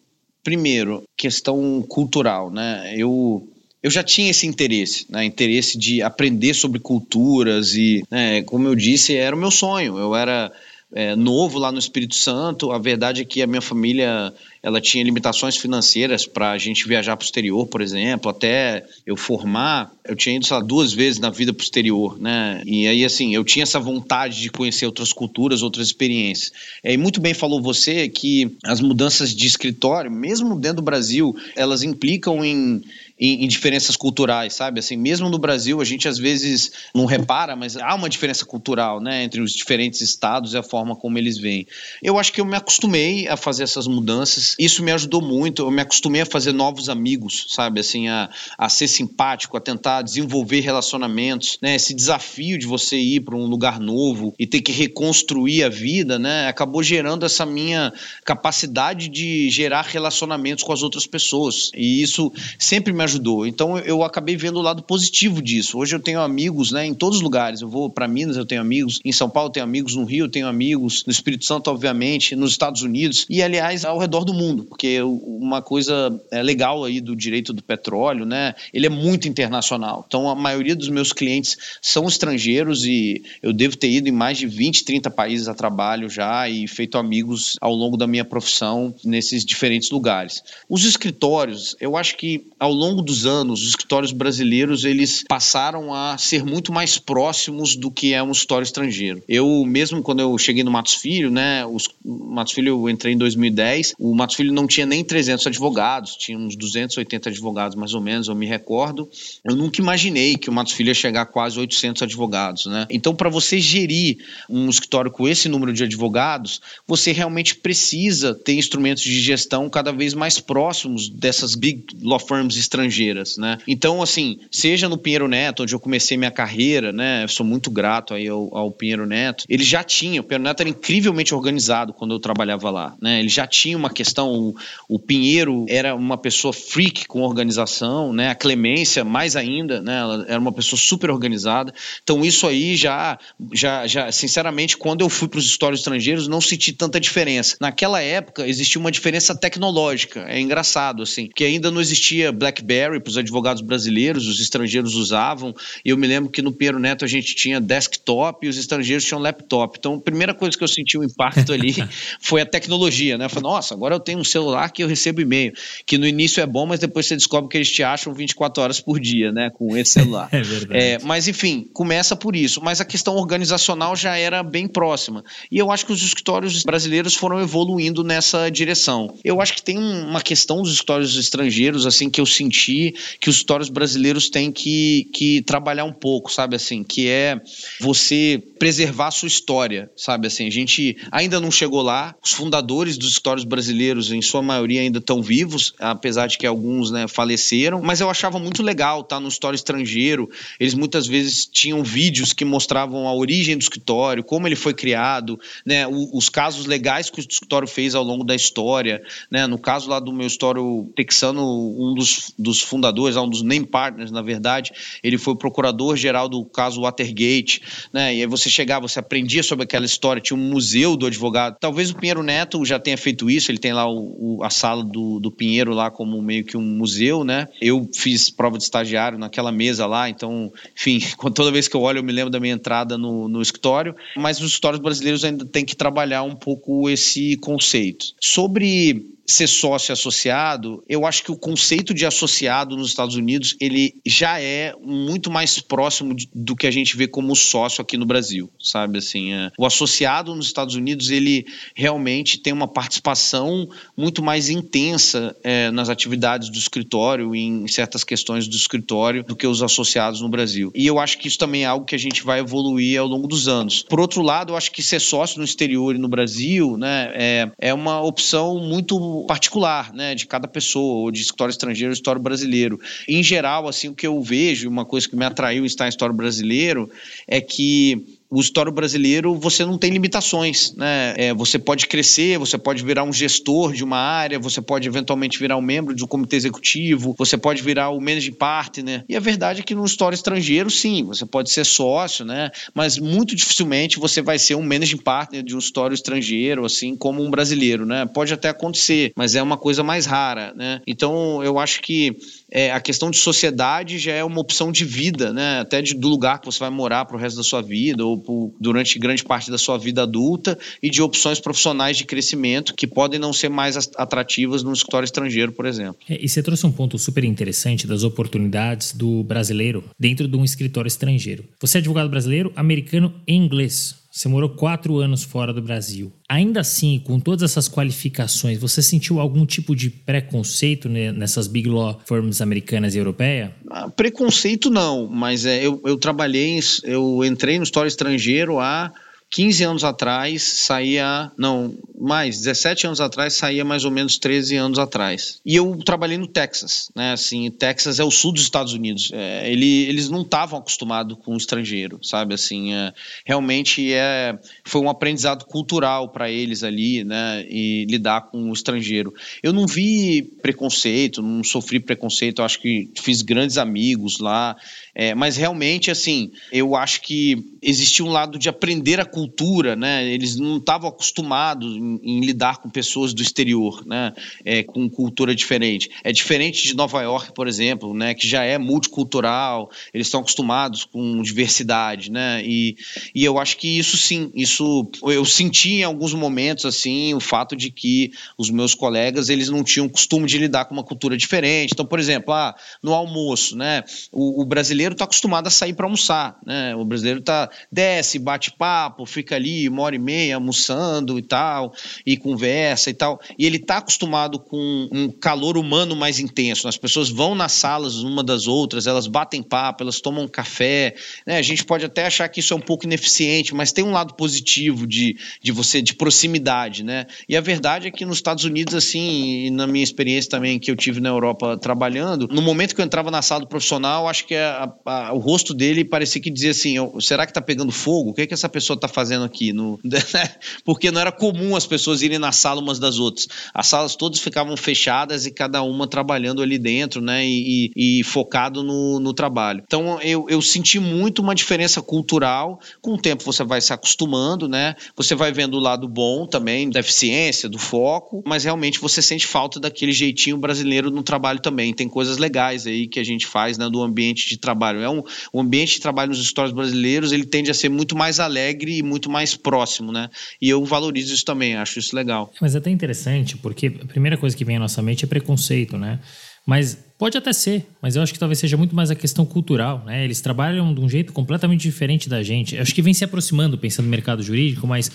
primeiro, questão cultural, né? Eu eu já tinha esse interesse, né? Interesse de aprender sobre culturas e, né, como eu disse, era o meu sonho. Eu era é, novo lá no Espírito Santo. A verdade é que a minha família ela tinha limitações financeiras para a gente viajar para o exterior, por exemplo, até eu formar, eu tinha ido, lá, duas vezes na vida para o exterior, né? E aí, assim, eu tinha essa vontade de conhecer outras culturas, outras experiências. É, e muito bem falou você que as mudanças de escritório, mesmo dentro do Brasil, elas implicam em em, em, diferenças culturais, sabe? Assim, mesmo no Brasil, a gente às vezes não repara, mas há uma diferença cultural, né, entre os diferentes estados e a forma como eles vêm. Eu acho que eu me acostumei a fazer essas mudanças. Isso me ajudou muito. Eu me acostumei a fazer novos amigos, sabe? Assim, a, a ser simpático, a tentar desenvolver relacionamentos, né? Esse desafio de você ir para um lugar novo e ter que reconstruir a vida, né? Acabou gerando essa minha capacidade de gerar relacionamentos com as outras pessoas. E isso sempre me ajudou ajudou. Então eu acabei vendo o lado positivo disso. Hoje eu tenho amigos, né, em todos os lugares. Eu vou para Minas, eu tenho amigos, em São Paulo eu tenho amigos, no Rio eu tenho amigos, no Espírito Santo obviamente, nos Estados Unidos e aliás ao redor do mundo, porque uma coisa é legal aí do direito do petróleo, né, ele é muito internacional. Então a maioria dos meus clientes são estrangeiros e eu devo ter ido em mais de 20, 30 países a trabalho já e feito amigos ao longo da minha profissão nesses diferentes lugares. Os escritórios, eu acho que ao longo longo dos anos, os escritórios brasileiros eles passaram a ser muito mais próximos do que é um escritório estrangeiro. Eu mesmo quando eu cheguei no Matos Filho, né, o Matos Filho eu entrei em 2010, o Matos Filho não tinha nem 300 advogados, tinha uns 280 advogados mais ou menos, eu me recordo. Eu nunca imaginei que o Matos Filho ia chegar a quase 800 advogados, né? Então para você gerir um escritório com esse número de advogados, você realmente precisa ter instrumentos de gestão cada vez mais próximos dessas big law firms estrangeiras estrangeiras, né? Então, assim, seja no Pinheiro Neto, onde eu comecei minha carreira, né? Eu sou muito grato aí ao, ao Pinheiro Neto. Ele já tinha, o Pinheiro Neto era incrivelmente organizado quando eu trabalhava lá, né? Ele já tinha uma questão, o, o Pinheiro era uma pessoa freak com organização, né? A Clemência, mais ainda, né? Ela era uma pessoa super organizada. Então, isso aí já, já, já sinceramente, quando eu fui para os histórios estrangeiros, não senti tanta diferença. Naquela época, existia uma diferença tecnológica. É engraçado, assim, que ainda não existia BlackBerry BlackBerry para os advogados brasileiros, os estrangeiros usavam. E eu me lembro que no Pinheiro Neto a gente tinha desktop e os estrangeiros tinham laptop. Então, a primeira coisa que eu senti o um impacto ali [laughs] foi a tecnologia, né? Eu falei, nossa, agora eu tenho um celular que eu recebo e-mail, que no início é bom, mas depois você descobre que eles te acham 24 horas por dia, né? Com esse celular. [laughs] é verdade. É, mas, enfim, começa por isso. Mas a questão organizacional já era bem próxima. E eu acho que os escritórios brasileiros foram evoluindo nessa direção. Eu acho que tem uma questão dos escritórios estrangeiros, assim, que eu senti que os escritórios brasileiros têm que, que trabalhar um pouco, sabe assim, que é você preservar a sua história, sabe assim, a gente ainda não chegou lá, os fundadores dos escritórios brasileiros, em sua maioria, ainda estão vivos, apesar de que alguns né, faleceram, mas eu achava muito legal estar tá, no escritório estrangeiro, eles muitas vezes tinham vídeos que mostravam a origem do escritório, como ele foi criado, né, os casos legais que o escritório fez ao longo da história, né, no caso lá do meu escritório texano, um dos, dos dos fundadores, um dos name partners, na verdade, ele foi o procurador-geral do caso Watergate, né? E aí você chegava, você aprendia sobre aquela história, tinha um museu do advogado. Talvez o Pinheiro Neto já tenha feito isso, ele tem lá o, o, a sala do, do Pinheiro lá como meio que um museu, né? Eu fiz prova de estagiário naquela mesa lá, então, enfim, [laughs] toda vez que eu olho eu me lembro da minha entrada no, no escritório, mas os escritórios brasileiros ainda têm que trabalhar um pouco esse conceito. Sobre ser sócio associado, eu acho que o conceito de associado nos Estados Unidos ele já é muito mais próximo de, do que a gente vê como sócio aqui no Brasil, sabe assim, é, o associado nos Estados Unidos ele realmente tem uma participação muito mais intensa é, nas atividades do escritório em certas questões do escritório do que os associados no Brasil. E eu acho que isso também é algo que a gente vai evoluir ao longo dos anos. Por outro lado, eu acho que ser sócio no exterior e no Brasil, né, é, é uma opção muito particular, né, de cada pessoa, ou de escritório estrangeiro ou escritório brasileiro. Em geral, assim, o que eu vejo, uma coisa que me atraiu em estar em escritório brasileiro é que o histórico brasileiro você não tem limitações, né? É, você pode crescer, você pode virar um gestor de uma área, você pode eventualmente virar um membro de um comitê executivo, você pode virar o managing partner. E a verdade é que no histórico estrangeiro, sim, você pode ser sócio, né? Mas muito dificilmente você vai ser um managing partner de um histórico estrangeiro, assim como um brasileiro, né? Pode até acontecer, mas é uma coisa mais rara, né? Então eu acho que é, a questão de sociedade já é uma opção de vida, né? Até de, do lugar que você vai morar para o resto da sua vida ou durante grande parte da sua vida adulta e de opções profissionais de crescimento que podem não ser mais atrativas num escritório estrangeiro, por exemplo. É, e você trouxe um ponto super interessante das oportunidades do brasileiro dentro de um escritório estrangeiro. Você é advogado brasileiro, americano e inglês. Você morou quatro anos fora do Brasil. Ainda assim, com todas essas qualificações, você sentiu algum tipo de preconceito nessas big law firms americanas e europeias? Ah, preconceito não, mas é, eu, eu trabalhei, eu entrei no história estrangeiro há 15 anos atrás saía, não, mais, 17 anos atrás saía mais ou menos 13 anos atrás. E eu trabalhei no Texas, né? Assim, Texas é o sul dos Estados Unidos. É, ele, eles não estavam acostumados com o estrangeiro, sabe? Assim, é, realmente é, foi um aprendizado cultural para eles ali, né? E lidar com o estrangeiro. Eu não vi preconceito, não sofri preconceito. Eu acho que fiz grandes amigos lá. É, mas realmente, assim, eu acho que existia um lado de aprender a cultura, né? Eles não estavam acostumados em, em, lidar com pessoas do exterior, né? É, com cultura diferente. É diferente de Nova York, por exemplo, né? Que já é multicultural, eles estão acostumados com diversidade, né? E, e eu acho que isso sim, isso eu senti em alguns momentos, assim, o fato de que os meus colegas, eles não tinham costume de lidar com uma cultura diferente. Então, por exemplo, ah, no almoço, né? o, o brasileiro brasileiro está acostumado a sair para almoçar, né? O brasileiro tá desce, bate papo, fica ali uma hora e meia almoçando e tal, e conversa e tal. E ele está acostumado com um calor humano mais intenso. As pessoas vão nas salas uma das outras, elas batem papo, elas tomam café. Né? A gente pode até achar que isso é um pouco ineficiente, mas tem um lado positivo de, de você, de proximidade, né? E a verdade é que nos Estados Unidos, assim, e na minha experiência também que eu tive na Europa trabalhando, no momento que eu entrava na sala do profissional, acho que a, a, o rosto dele parecia que dizia assim: será que tá pegando fogo? O que é que essa pessoa tá fazendo aqui? No, [laughs] Porque não era comum as pessoas irem na sala umas das outras. As salas todas ficavam fechadas e cada uma trabalhando ali dentro, né? E, e, e focado no, no trabalho. Então eu, eu senti muito uma diferença cultural. Com o tempo você vai se acostumando, né? Você vai vendo o lado bom também, da eficiência, do foco, mas realmente você sente falta daquele jeitinho brasileiro no trabalho também. Tem coisas legais aí que a gente faz, né? Do ambiente de trabalho trabalho. É um, o ambiente de trabalho nos escritórios brasileiros ele tende a ser muito mais alegre e muito mais próximo, né? E eu valorizo isso também, acho isso legal. Mas é até interessante, porque a primeira coisa que vem à nossa mente é preconceito, né? Mas pode até ser, mas eu acho que talvez seja muito mais a questão cultural, né? Eles trabalham de um jeito completamente diferente da gente. Eu acho que vem se aproximando pensando no mercado jurídico, mas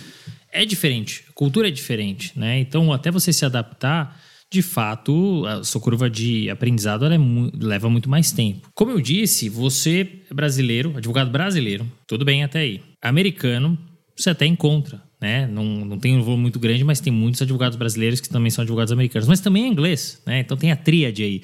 é diferente, a cultura é diferente, né? Então, até você se adaptar, de fato, a sua curva de aprendizado é mu leva muito mais tempo. Como eu disse, você é brasileiro, advogado brasileiro, tudo bem até aí. Americano, você até encontra, né? Não, não tem um volume muito grande, mas tem muitos advogados brasileiros que também são advogados americanos. Mas também é inglês, né? Então tem a tríade aí: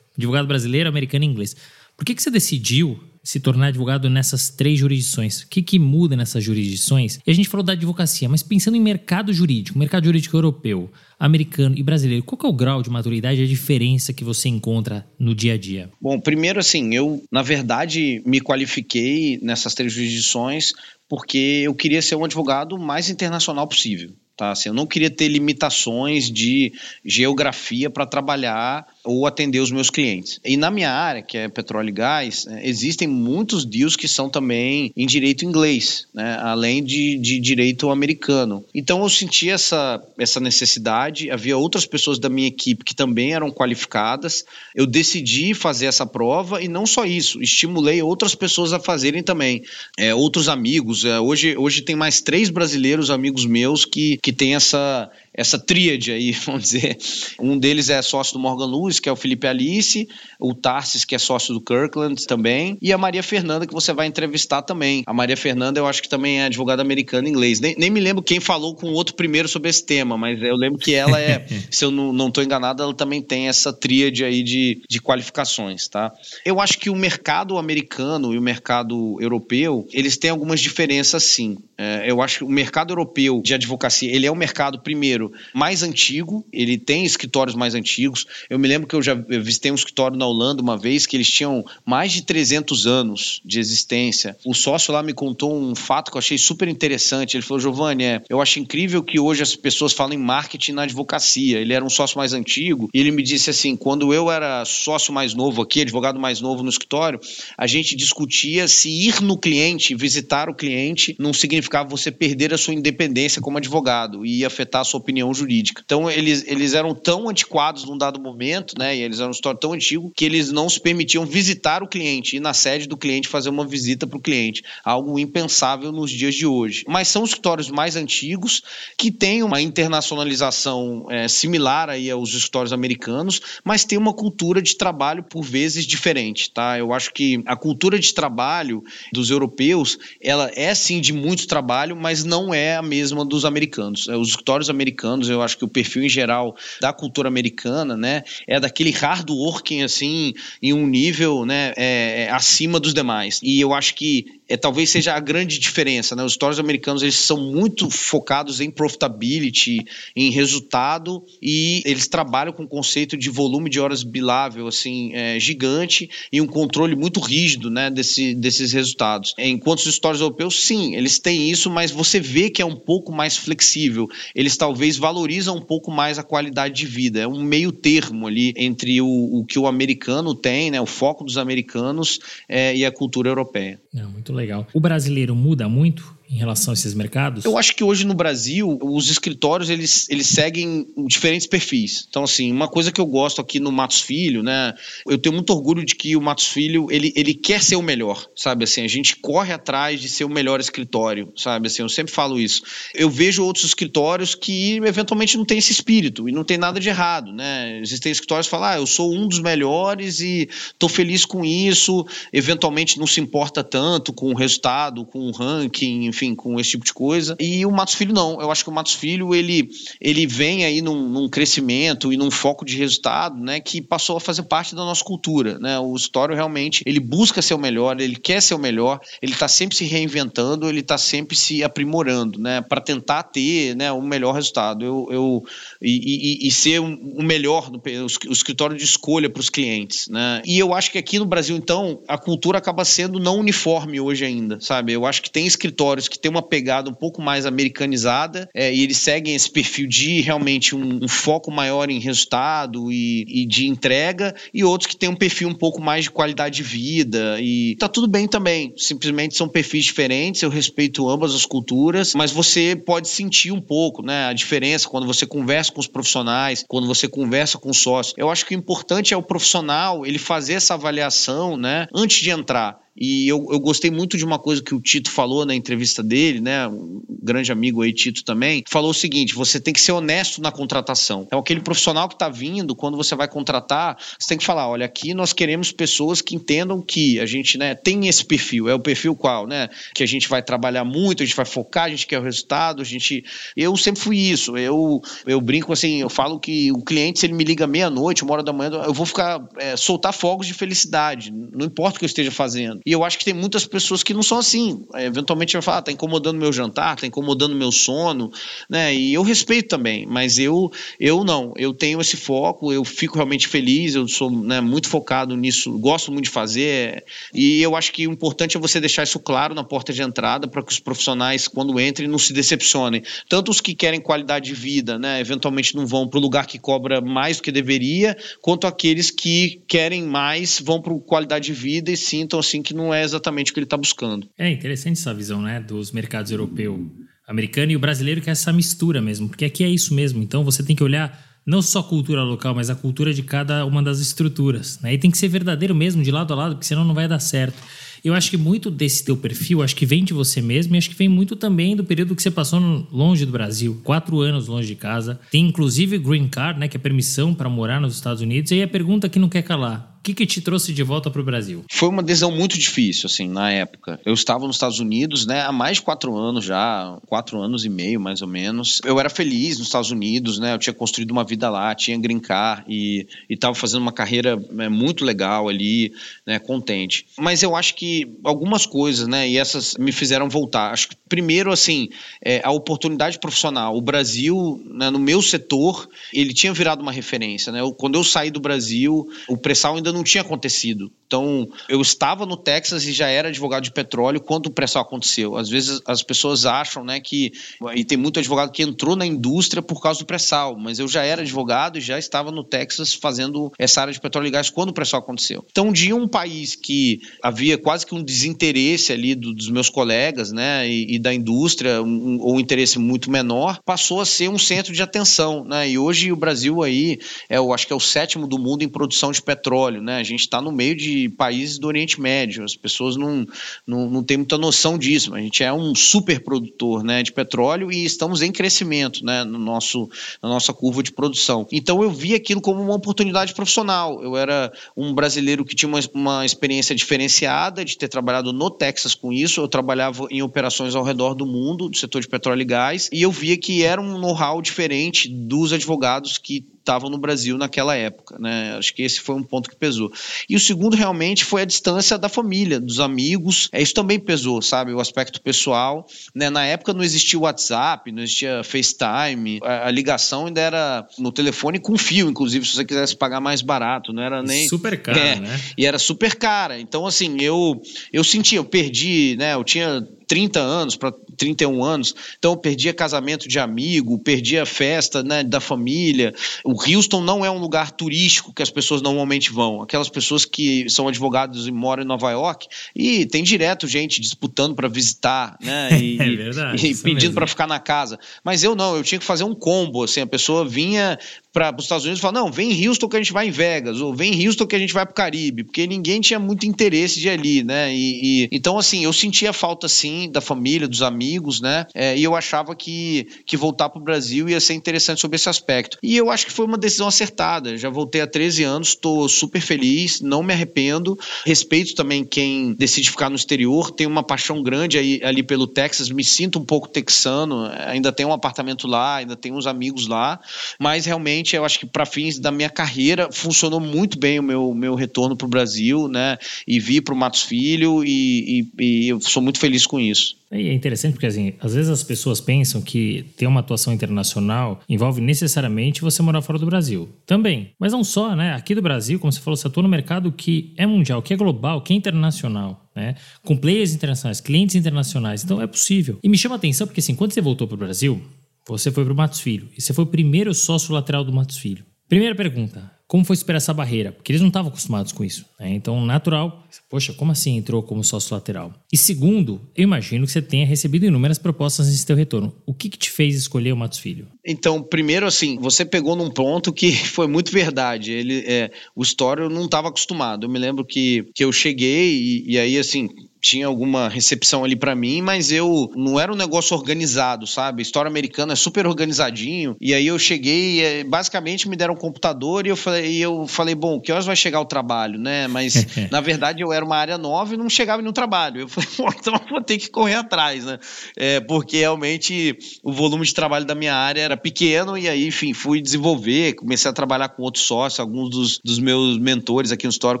advogado brasileiro, americano e inglês. Por que, que você decidiu se tornar advogado nessas três jurisdições? O que, que muda nessas jurisdições? E a gente falou da advocacia, mas pensando em mercado jurídico, mercado jurídico europeu, americano e brasileiro, qual é o grau de maturidade e a diferença que você encontra no dia a dia? Bom, primeiro assim, eu na verdade me qualifiquei nessas três jurisdições porque eu queria ser um advogado mais internacional possível. Tá? Assim, eu não queria ter limitações de geografia para trabalhar ou atender os meus clientes. E na minha área, que é petróleo e gás, é, existem muitos deals que são também em direito inglês, né? além de, de direito americano. Então eu senti essa, essa necessidade, havia outras pessoas da minha equipe que também eram qualificadas, eu decidi fazer essa prova e não só isso, estimulei outras pessoas a fazerem também. É, outros amigos, é, hoje, hoje tem mais três brasileiros amigos meus que que tem essa essa tríade aí, [laughs] vamos dizer. Um deles é sócio do Morgan Lewis, que é o Felipe Alice, o Tarsis, que é sócio do Kirkland também, e a Maria Fernanda, que você vai entrevistar também. A Maria Fernanda, eu acho que também é advogada americana em inglês. Nem, nem me lembro quem falou com o outro primeiro sobre esse tema, mas eu lembro que ela é, [laughs] se eu não estou enganado, ela também tem essa tríade aí de, de qualificações, tá? Eu acho que o mercado americano e o mercado europeu, eles têm algumas diferenças sim. É, eu acho que o mercado europeu de advocacia, ele é um mercado, primeiro, mais antigo, ele tem escritórios mais antigos. Eu me lembro que eu já visitei um escritório na Holanda uma vez que eles tinham mais de 300 anos de existência. O sócio lá me contou um fato que eu achei super interessante. Ele falou: Giovanni, é, eu acho incrível que hoje as pessoas falam em marketing na advocacia. Ele era um sócio mais antigo e ele me disse assim: quando eu era sócio mais novo aqui, advogado mais novo no escritório, a gente discutia se ir no cliente, visitar o cliente, não significava você perder a sua independência como advogado e afetar a sua opinião opinião jurídica. Então, eles, eles eram tão antiquados num dado momento, né? E eles eram um história tão antigo que eles não se permitiam visitar o cliente, ir na sede do cliente fazer uma visita para o cliente. Algo impensável nos dias de hoje. Mas são escritórios mais antigos que têm uma internacionalização é, similar aí aos escritórios americanos, mas tem uma cultura de trabalho por vezes diferente, tá? Eu acho que a cultura de trabalho dos europeus, ela é sim de muito trabalho, mas não é a mesma dos americanos. Os escritórios americanos americanos, eu acho que o perfil em geral da cultura americana, né, é daquele hard working assim, em um nível, né, é, é acima dos demais. E eu acho que é, talvez seja a grande diferença, né? Os stories americanos eles são muito focados em profitability, em resultado e eles trabalham com o conceito de volume de horas bilável assim é, gigante e um controle muito rígido, né, desse, desses resultados. Enquanto os stories europeus, sim, eles têm isso, mas você vê que é um pouco mais flexível. Eles talvez valorizam um pouco mais a qualidade de vida. É um meio termo ali entre o, o que o americano tem, né, o foco dos americanos é, e a cultura europeia. É, muito legal. O brasileiro muda muito em relação a esses mercados? Eu acho que hoje no Brasil, os escritórios eles, eles seguem diferentes perfis. Então, assim, uma coisa que eu gosto aqui no Matos Filho, né? Eu tenho muito orgulho de que o Matos Filho, ele, ele quer ser o melhor, sabe? Assim, a gente corre atrás de ser o melhor escritório, sabe? Assim, eu sempre falo isso. Eu vejo outros escritórios que eventualmente não tem esse espírito e não tem nada de errado, né? Existem escritórios que falam, ah, eu sou um dos melhores e tô feliz com isso, eventualmente não se importa tanto com o resultado, com o ranking, enfim enfim, com esse tipo de coisa. E o Matos Filho não. Eu acho que o Matos Filho ele, ele vem aí num, num crescimento e num foco de resultado, né, que passou a fazer parte da nossa cultura, né? O Histório realmente ele busca ser o melhor, ele quer ser o melhor, ele está sempre se reinventando, ele está sempre se aprimorando, né, para tentar ter, né, o melhor resultado. Eu, eu e, e, e ser o um, melhor no o escritório de escolha para os clientes, né? E eu acho que aqui no Brasil então a cultura acaba sendo não uniforme hoje ainda, sabe? Eu acho que tem escritórios que tem uma pegada um pouco mais americanizada é, e eles seguem esse perfil de realmente um, um foco maior em resultado e, e, de entrega, e outros que têm um perfil um pouco mais de qualidade de vida. E tá tudo bem também. Simplesmente são perfis diferentes, eu respeito ambas as culturas, mas você pode sentir um pouco né, a diferença quando você conversa com os profissionais, quando você conversa com o sócio. Eu acho que o importante é o profissional ele fazer essa avaliação né, antes de entrar. E eu, eu gostei muito de uma coisa que o Tito falou na entrevista dele, né? Um grande amigo aí, Tito também, falou o seguinte: você tem que ser honesto na contratação. Então, aquele profissional que está vindo, quando você vai contratar, você tem que falar: olha, aqui nós queremos pessoas que entendam que a gente né, tem esse perfil. É o perfil qual, né? Que a gente vai trabalhar muito, a gente vai focar, a gente quer o resultado, a gente. Eu sempre fui isso. Eu, eu brinco assim, eu falo que o cliente, se ele me liga meia-noite, uma hora da manhã, eu vou ficar é, soltar fogos de felicidade. Não importa o que eu esteja fazendo. E eu acho que tem muitas pessoas que não são assim. É, eventualmente vai falar, ah, tá incomodando meu jantar, tá incomodando meu sono, né? E eu respeito também, mas eu eu não. Eu tenho esse foco, eu fico realmente feliz, eu sou né, muito focado nisso, gosto muito de fazer. E eu acho que o importante é você deixar isso claro na porta de entrada para que os profissionais, quando entrem, não se decepcionem. Tanto os que querem qualidade de vida, né? Eventualmente não vão para o lugar que cobra mais do que deveria, quanto aqueles que querem mais vão para qualidade de vida e sintam assim que que não é exatamente o que ele está buscando. É interessante essa visão, né, dos mercados europeu, americano e o brasileiro, que é essa mistura mesmo, porque aqui é isso mesmo. Então você tem que olhar não só a cultura local, mas a cultura de cada uma das estruturas. Né? E tem que ser verdadeiro mesmo, de lado a lado, porque senão não vai dar certo. Eu acho que muito desse teu perfil, acho que vem de você mesmo e acho que vem muito também do período que você passou longe do Brasil, quatro anos longe de casa. Tem inclusive green card, né, que é permissão para morar nos Estados Unidos. E aí a pergunta que não quer calar: que, que te trouxe de volta para o Brasil? Foi uma decisão muito difícil, assim, na época. Eu estava nos Estados Unidos, né, há mais de quatro anos já, quatro anos e meio, mais ou menos. Eu era feliz nos Estados Unidos, né, eu tinha construído uma vida lá, tinha grincar e estava fazendo uma carreira né, muito legal ali, né, contente. Mas eu acho que algumas coisas, né, e essas me fizeram voltar. Acho que, primeiro, assim, é, a oportunidade profissional. O Brasil, né, no meu setor, ele tinha virado uma referência, né. Eu, quando eu saí do Brasil, o pré-sal ainda não tinha acontecido. Então, eu estava no Texas e já era advogado de petróleo quando o pré-sal aconteceu. Às vezes as pessoas acham, né, que e tem muito advogado que entrou na indústria por causa do pré-sal, mas eu já era advogado e já estava no Texas fazendo essa área de petróleo e gás quando o pré-sal aconteceu. Então, de um país que havia quase que um desinteresse ali do, dos meus colegas, né, e, e da indústria, um, ou um interesse muito menor, passou a ser um centro de atenção, né? E hoje o Brasil aí é, eu acho que é o sétimo do mundo em produção de petróleo né? A gente está no meio de países do Oriente Médio, as pessoas não, não, não têm muita noção disso. A gente é um super produtor né, de petróleo e estamos em crescimento né, no nosso, na nossa curva de produção. Então eu vi aquilo como uma oportunidade profissional. Eu era um brasileiro que tinha uma, uma experiência diferenciada de ter trabalhado no Texas com isso. Eu trabalhava em operações ao redor do mundo, do setor de petróleo e gás, e eu via que era um know-how diferente dos advogados que estavam no Brasil naquela época. Né? Acho que esse foi um ponto que pesou. E o segundo realmente foi a distância da família, dos amigos. É, isso também pesou, sabe? O aspecto pessoal. Né? Na época não existia WhatsApp, não existia FaceTime. A, a, ligação ainda era no telefone com fio, inclusive, se você quisesse pagar mais barato. Não era nem. Super cara, é, né? E era super cara. Então, assim, eu, eu sentia, eu perdi, né? Eu tinha 30 anos para 31 anos, então eu perdia casamento de amigo, perdia festa né, da família. O Houston não é um lugar turístico que as pessoas normalmente vão. Aquelas pessoas que são advogados e moram em Nova York e tem direto gente disputando para visitar, né? [laughs] E, é verdade, e pedindo para ficar na casa. Mas eu não, eu tinha que fazer um combo, assim, a pessoa vinha para os Estados Unidos e falar, não, vem em Houston que a gente vai em Vegas, ou vem em Houston que a gente vai para o Caribe, porque ninguém tinha muito interesse de ir ali, né? E, e, então, assim, eu sentia falta, sim, da família, dos amigos, né? É, e eu achava que, que voltar para o Brasil ia ser interessante sobre esse aspecto. E eu acho que foi uma decisão acertada. Já voltei há 13 anos, estou super feliz, não me arrependo. Respeito também quem decide ficar no exterior, tenho uma paixão grande aí, ali pelo Texas, me sinto um pouco texano, ainda tenho um apartamento lá, ainda tenho uns amigos lá, mas realmente eu acho que para fins da minha carreira funcionou muito bem o meu, meu retorno para o Brasil, né? E vir para o Matos Filho e, e, e eu sou muito feliz com isso. É interessante porque, assim, às vezes as pessoas pensam que ter uma atuação internacional envolve necessariamente você morar fora do Brasil. Também. Mas não só, né? Aqui do Brasil, como você falou, você atua no mercado que é mundial, que é global, que é internacional, né? Com players internacionais, clientes internacionais. Então é possível. E me chama a atenção porque, assim, quando você voltou para o Brasil, você foi para o Matos Filho e você foi o primeiro sócio lateral do Matos Filho. Primeira pergunta: como foi superar essa barreira? Porque eles não estavam acostumados com isso. Né? Então, natural, poxa, como assim entrou como sócio lateral? E segundo, eu imagino que você tenha recebido inúmeras propostas nesse teu retorno. O que, que te fez escolher o Matos Filho? Então, primeiro, assim, você pegou num ponto que [laughs] foi muito verdade. Ele, é, o Story eu não estava acostumado. Eu me lembro que, que eu cheguei e, e aí, assim, tinha alguma recepção ali para mim, mas eu não era um negócio organizado, sabe? História americana é super organizadinho. E aí eu cheguei, e, basicamente me deram um computador e eu falei, e eu falei, bom, que horas vai chegar o trabalho, né? Mas [laughs] na verdade eu era uma área nova e não chegava no trabalho. Eu falei, [laughs] bom, então eu vou ter que correr atrás, né? É, porque realmente o volume de trabalho da minha área era pequeno e aí, enfim, fui desenvolver, comecei a trabalhar com outros sócios, alguns dos, dos meus mentores aqui no Story,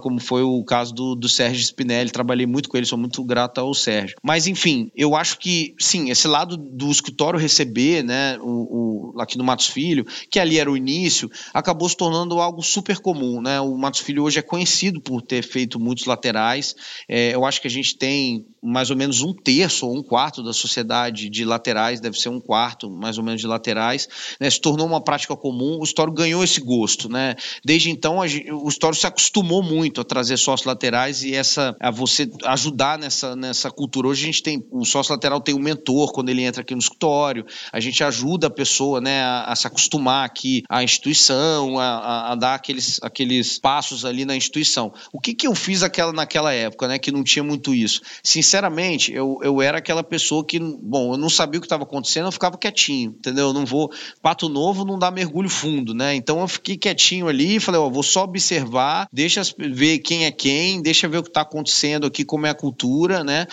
como foi o caso do, do Sérgio Spinelli, trabalhei muito com ele, sou muito muito grato ao Sérgio. Mas, enfim, eu acho que, sim, esse lado do escritório receber, né, o, o, aqui no Matos Filho, que ali era o início, acabou se tornando algo super comum, né? O Matos Filho hoje é conhecido por ter feito muitos laterais. É, eu acho que a gente tem mais ou menos um terço ou um quarto da sociedade de laterais, deve ser um quarto mais ou menos de laterais, né? se tornou uma prática comum, o Histórico ganhou esse gosto. Né? Desde então, a, o Histórico se acostumou muito a trazer sócios laterais e essa, a você ajudar nessa, nessa cultura. Hoje a gente tem, o sócio lateral tem um mentor quando ele entra aqui no escritório, a gente ajuda a pessoa né, a, a se acostumar aqui à instituição, a, a, a, dar aqueles, aqueles passos ali na instituição. O que, que eu fiz aquela, naquela época, né, que não tinha muito isso? Sinceramente, eu, eu era aquela pessoa que, bom, eu não sabia o que estava acontecendo, eu ficava quietinho, entendeu? Eu não vou, pato novo não dá mergulho fundo, né? Então eu fiquei quietinho ali e falei, ó, vou só observar, deixa ver quem é quem, deixa ver o que está acontecendo aqui, como é a cultura, né?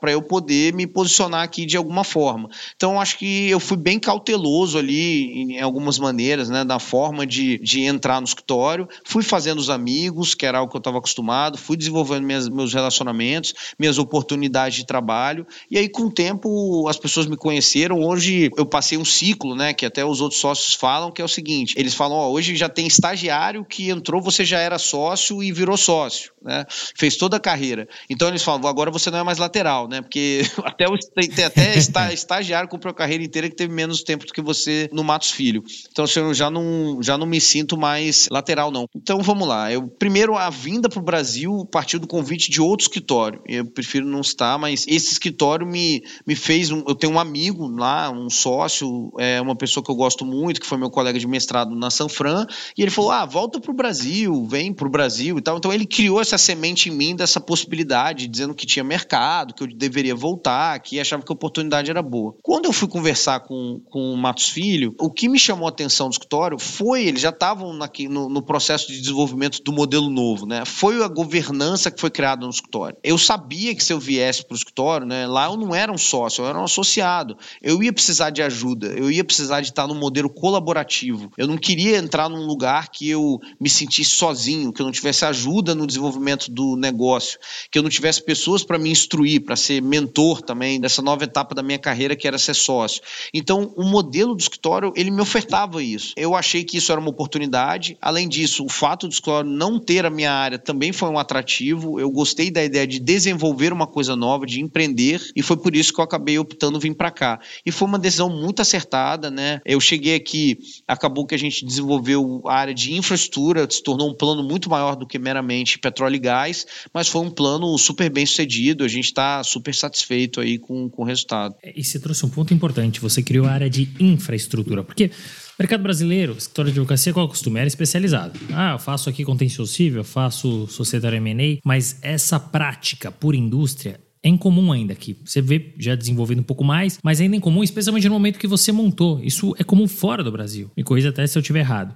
Para eu poder me posicionar aqui de alguma forma. Então acho que eu fui bem cauteloso ali em algumas maneiras, né? Da forma de, de entrar no escritório, fui fazendo os amigos, que era algo que eu estava acostumado, fui desenvolvendo minhas, meus relacionamentos, minhas oportunidades de trabalho, e aí com o tempo as pessoas me conheceram. Hoje eu passei um ciclo, né? Que até os outros sócios falam, que é o seguinte: eles falam, ó, hoje já tem estagiário que entrou, você já era sócio e virou sócio, né? Fez toda a carreira. Então eles falam, agora você não é mais lateral, né? Porque [laughs] até, o, tem, até [laughs] estagiário comprou a carreira inteira que teve menos tempo do que você no Matos Filho. Então assim, eu já não, já não me sinto mais lateral, não. Então vamos lá. Eu, primeiro, a vinda para o Brasil partiu do convite de outro escritório. Eu prefiro não estar, mas esse escritório me, me fez. Um, eu tenho um amigo lá, um sócio, é uma pessoa que eu gosto muito, que foi meu colega de mestrado na Sanfran, e ele falou: ah, volta para o Brasil, vem para o Brasil e tal. Então ele criou essa semente em mim dessa possibilidade, dizendo que tinha mercado, que eu deveria voltar, que achava que a oportunidade era boa. Quando eu fui conversar com, com o Matos Filho, o que me chamou a atenção do escritório foi, eles já estavam no, no processo de desenvolvimento do modelo novo, né? Foi a governança que foi criada no escritório. Eu sabia que se eu viesse para o escritório, né, lá eu não era um sócio, eu era um associado. Eu ia precisar de ajuda, eu ia precisar de estar num modelo colaborativo. Eu não queria entrar num lugar que eu me sentisse sozinho, que eu não tivesse ajuda no desenvolvimento do negócio, que eu não tivesse pessoas para me instruir, para ser mentor também dessa nova etapa da minha carreira que era ser sócio. Então, o modelo do escritório, ele me ofertava isso. Eu achei que isso era uma oportunidade. Além disso, o fato do escritório não ter a minha área também foi um atrativo. Eu gostei da ideia de desenvolver uma coisa nova, de empreender, e foi por isso que eu acabei optando vir para cá. E foi uma decisão muito acertada, né? Eu cheguei aqui, acabou que a gente desenvolveu a área de infraestrutura, se tornou um plano muito maior do que meramente petróleo e gás, mas foi um plano super bem sucedido. A gente está super satisfeito aí com, com o resultado. É, e você trouxe um ponto importante. Você criou a área de infraestrutura, porque Mercado brasileiro, escritório de advocacia, qual é costume? Era especializado. Ah, eu faço aqui contencioso civil, eu faço societário M&A, mas essa prática por indústria é incomum ainda aqui. Você vê já desenvolvendo um pouco mais, mas ainda é incomum, especialmente no momento que você montou. Isso é comum fora do Brasil. Me corrija até se eu estiver errado.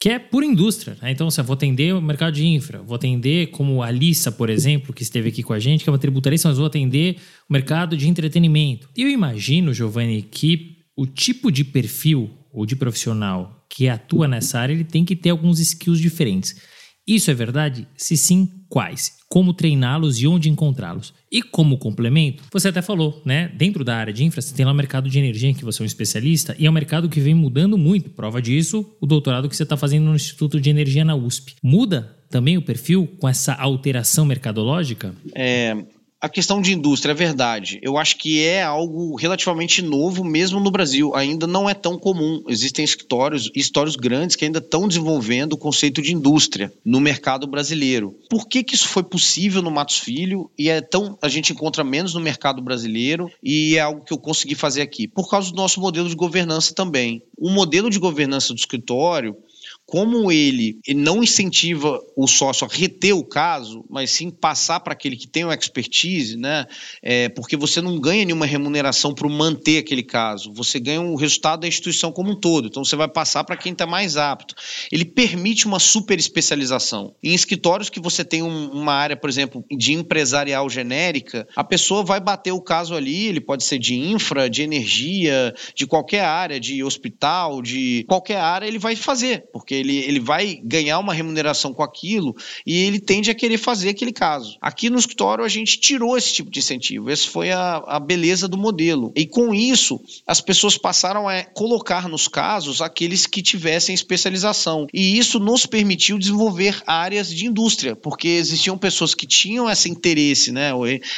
Que é por indústria. Né? Então, eu vou atender o mercado de infra, vou atender como a Alissa, por exemplo, que esteve aqui com a gente, que é uma tributarista, mas vou atender o mercado de entretenimento. E eu imagino, Giovanni, que o tipo de perfil ou de profissional que atua nessa área, ele tem que ter alguns skills diferentes. Isso é verdade? Se sim, quais? Como treiná-los e onde encontrá-los? E como complemento, você até falou, né? Dentro da área de infra, você tem lá o mercado de energia, em que você é um especialista, e é um mercado que vem mudando muito. Prova disso, o doutorado que você está fazendo no Instituto de Energia na USP. Muda também o perfil com essa alteração mercadológica? É, a questão de indústria, é verdade. Eu acho que é algo relativamente novo, mesmo no Brasil. Ainda não é tão comum. Existem escritórios, escritórios grandes que ainda estão desenvolvendo o conceito de indústria no mercado brasileiro. Por que, que isso foi possível no Matos Filho e é tão a gente encontra menos no mercado brasileiro e é algo que eu consegui fazer aqui? Por causa do nosso modelo de governança também. O modelo de governança do escritório como ele, não incentiva o sócio a reter o caso, mas sim passar para aquele que tem o expertise, né? É, porque você não ganha nenhuma remuneração para manter aquele caso, você ganha o resultado da instituição como um todo. Então você vai passar para quem está mais apto. Ele permite uma super especialização. Em escritórios que você tem um, uma área, por exemplo, de empresarial genérica, a pessoa vai bater o caso ali, ele pode ser de infra, de energia, de qualquer área, de hospital, de qualquer área, ele vai fazer, porque porque ele, ele vai ganhar uma remuneração com aquilo e ele tende a querer fazer aquele caso. Aqui no escritório a gente tirou esse tipo de incentivo, essa foi a, a beleza do modelo. E com isso, as pessoas passaram a colocar nos casos aqueles que tivessem especialização. E isso nos permitiu desenvolver áreas de indústria, porque existiam pessoas que tinham esse interesse, né,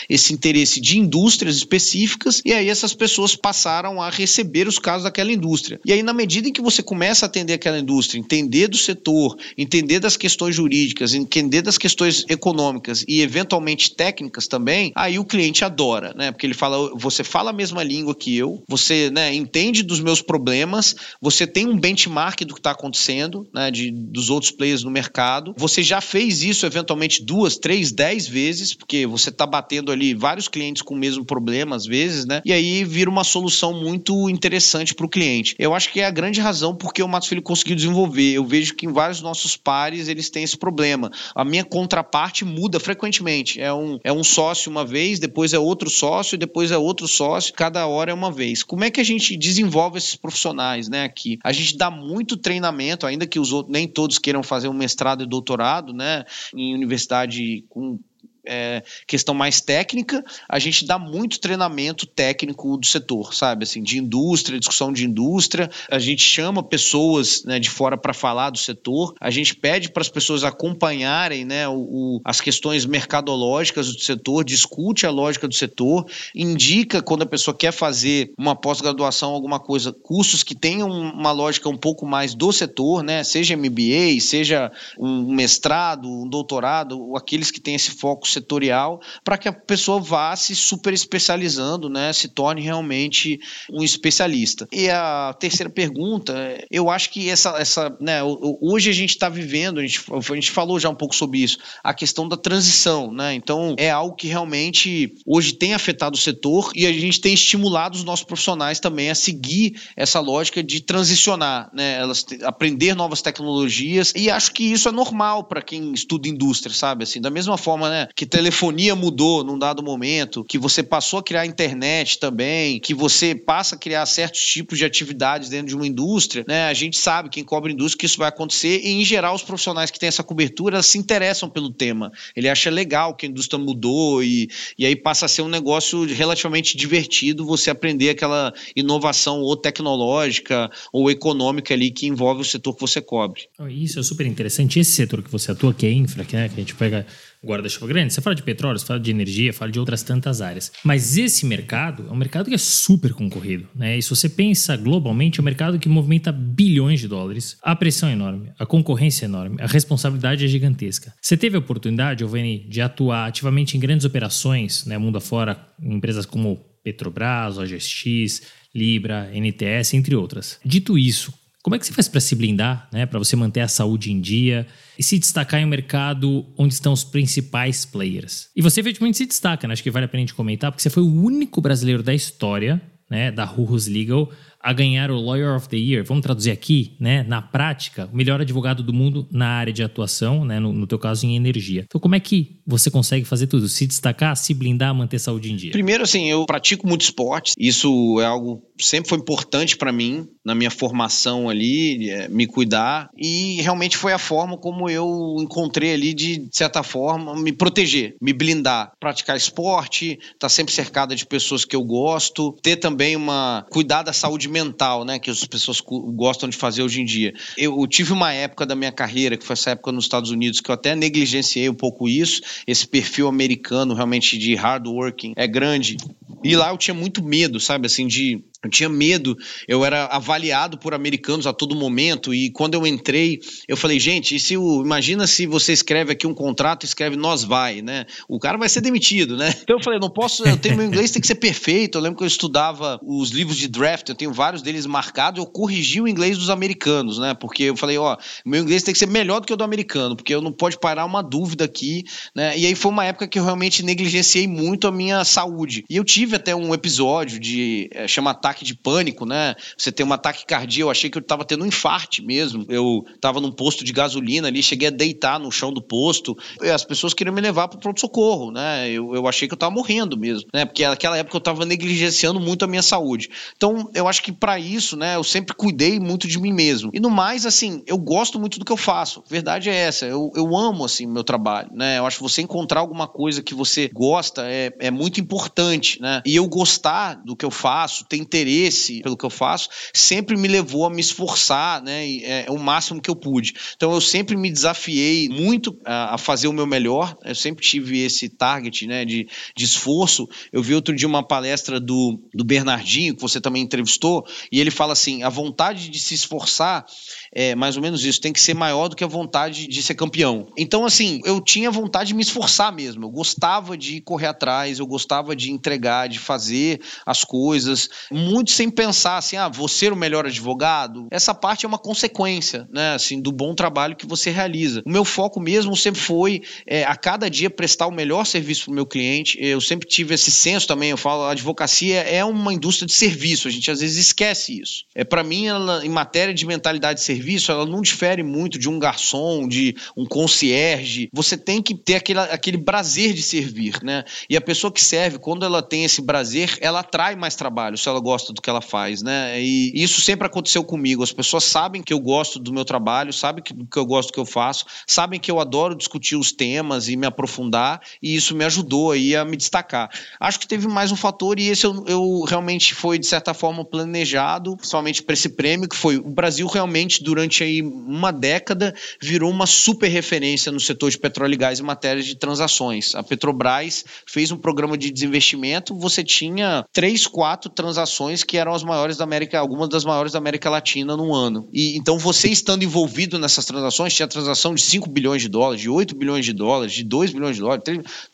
esse interesse de indústrias específicas, e aí essas pessoas passaram a receber os casos daquela indústria. E aí, na medida em que você começa a atender aquela indústria, entender entender do setor, entender das questões jurídicas, entender das questões econômicas e eventualmente técnicas também, aí o cliente adora, né? Porque ele fala, você fala a mesma língua que eu, você né, entende dos meus problemas, você tem um benchmark do que está acontecendo, né? De, dos outros players no mercado. Você já fez isso eventualmente duas, três, dez vezes, porque você está batendo ali vários clientes com o mesmo problema às vezes, né? E aí vira uma solução muito interessante para o cliente. Eu acho que é a grande razão porque o Matos Filho conseguiu desenvolver. Eu vejo que em vários nossos pares eles têm esse problema. A minha contraparte muda frequentemente. É um, é um sócio uma vez, depois é outro sócio, depois é outro sócio, cada hora é uma vez. Como é que a gente desenvolve esses profissionais, né, aqui? A gente dá muito treinamento, ainda que os outros, nem todos queiram fazer um mestrado e doutorado, né, em universidade com é, questão mais técnica, a gente dá muito treinamento técnico do setor, sabe? Assim, de indústria, discussão de indústria. A gente chama pessoas né, de fora para falar do setor. A gente pede para as pessoas acompanharem né, o, o, as questões mercadológicas do setor, discute a lógica do setor, indica quando a pessoa quer fazer uma pós-graduação, alguma coisa, cursos que tenham uma lógica um pouco mais do setor, né? Seja MBA, seja um mestrado, um doutorado, ou aqueles que têm esse foco setorial para que a pessoa vá se super especializando, né, se torne realmente um especialista. E a terceira pergunta, eu acho que essa, essa né, hoje a gente está vivendo, a gente, a gente falou já um pouco sobre isso, a questão da transição, né? Então é algo que realmente hoje tem afetado o setor e a gente tem estimulado os nossos profissionais também a seguir essa lógica de transicionar, né? Elas aprender novas tecnologias e acho que isso é normal para quem estuda indústria, sabe? Assim, da mesma forma, né, que telefonia mudou num dado momento, que você passou a criar internet também, que você passa a criar certos tipos de atividades dentro de uma indústria, né? A gente sabe, quem cobre indústria, que isso vai acontecer e, em geral, os profissionais que têm essa cobertura se interessam pelo tema. Ele acha legal que a indústria mudou e, e aí passa a ser um negócio relativamente divertido você aprender aquela inovação ou tecnológica ou econômica ali que envolve o setor que você cobre. Isso é super interessante. Esse setor que você atua, que é infra, que, né, que a gente pega guarda-chuva grande. Você fala de petróleo, você fala de energia, fala de outras tantas áreas. Mas esse mercado é um mercado que é super concorrido. Né? E se você pensa globalmente, é um mercado que movimenta bilhões de dólares. A pressão é enorme, a concorrência é enorme, a responsabilidade é gigantesca. Você teve a oportunidade, Giovanni, de atuar ativamente em grandes operações, né, mundo afora, em empresas como Petrobras, OGX, Libra, NTS, entre outras. Dito isso, como é que você faz para se blindar, né, para você manter a saúde em dia e se destacar em um mercado onde estão os principais players? E você efetivamente se destaca, né? acho que vale a pena a gente comentar, porque você foi o único brasileiro da história né, da Rurus Legal a ganhar o Lawyer of the Year, vamos traduzir aqui, né, na prática, o melhor advogado do mundo na área de atuação, né, no, no teu caso em energia. Então, como é que você consegue fazer tudo? Se destacar, se blindar, manter saúde em dia? Primeiro, assim, eu pratico muito esporte, isso é algo sempre foi importante para mim na minha formação ali, é, me cuidar e realmente foi a forma como eu encontrei ali de, de certa forma me proteger, me blindar, praticar esporte, estar tá sempre cercada de pessoas que eu gosto, ter também uma cuidar da saúde mental, né, que as pessoas gostam de fazer hoje em dia. Eu, eu tive uma época da minha carreira, que foi essa época nos Estados Unidos, que eu até negligenciei um pouco isso, esse perfil americano realmente de hard working é grande. E lá eu tinha muito medo, sabe, assim, de eu tinha medo, eu era avaliado por americanos a todo momento e quando eu entrei, eu falei, gente, e se o, imagina se você escreve aqui um contrato, escreve nós vai, né? O cara vai ser demitido, né? Então eu falei, não posso, eu tenho meu inglês tem que ser perfeito. Eu lembro que eu estudava os livros de draft, eu tenho vários deles marcados, eu corrigi o inglês dos americanos, né? Porque eu falei, ó, meu inglês tem que ser melhor do que o do americano, porque eu não pode parar uma dúvida aqui, né? E aí foi uma época que eu realmente negligenciei muito a minha saúde. E eu tive até um episódio de é, chama ataque de pânico, né? Você tem um ataque cardíaco, eu achei que eu estava tendo um infarte mesmo. Eu estava num posto de gasolina ali, cheguei a deitar no chão do posto, as pessoas queriam me levar para pronto-socorro, né? Eu, eu achei que eu estava morrendo mesmo, né? Porque naquela época eu estava negligenciando muito a minha saúde. Então, eu acho que para isso, né, eu sempre cuidei muito de mim mesmo. E no mais, assim, eu gosto muito do que eu faço. Verdade é essa. Eu, eu amo, assim, meu trabalho, né? Eu acho que você encontrar alguma coisa que você gosta é, é muito importante, né? E eu gostar do que eu faço, ter interesse pelo que eu faço sempre me levou a me esforçar, né? É, o máximo que eu pude. Então eu sempre me desafiei muito a, a fazer o meu melhor. Eu sempre tive esse target, né? De, de esforço. Eu vi outro dia uma palestra do, do Bernardinho que você também entrevistou e ele fala assim: a vontade de se esforçar é mais ou menos isso, tem que ser maior do que a vontade de ser campeão. Então, assim, eu tinha vontade de me esforçar mesmo, eu gostava de correr atrás, eu gostava de entregar, de fazer as coisas, muito sem pensar assim, ah, vou ser o melhor advogado. Essa parte é uma consequência, né, assim, do bom trabalho que você realiza. O meu foco mesmo sempre foi, é, a cada dia, prestar o melhor serviço para o meu cliente. Eu sempre tive esse senso também, eu falo, a advocacia é uma indústria de serviço, a gente às vezes esquece isso. É Para mim, ela, em matéria de mentalidade de serviço, serviço ela não difere muito de um garçom, de um concierge. Você tem que ter aquele, aquele prazer de servir, né? E a pessoa que serve, quando ela tem esse prazer, ela atrai mais trabalho, se ela gosta do que ela faz, né? E isso sempre aconteceu comigo. As pessoas sabem que eu gosto do meu trabalho, sabem que, que eu gosto do que eu faço, sabem que eu adoro discutir os temas e me aprofundar, e isso me ajudou aí a me destacar. Acho que teve mais um fator, e esse eu, eu realmente foi, de certa forma, planejado, principalmente para esse prêmio, que foi o Brasil realmente, durante aí uma década, virou uma super referência no setor de petróleo e gás em matéria de transações. A Petrobras fez um programa de desinvestimento, você tinha três, quatro transações que eram as maiores da América, algumas das maiores da América Latina no ano. E então você estando envolvido nessas transações, tinha transação de 5 bilhões de dólares, de 8 bilhões de dólares, de 2 bilhões de dólares,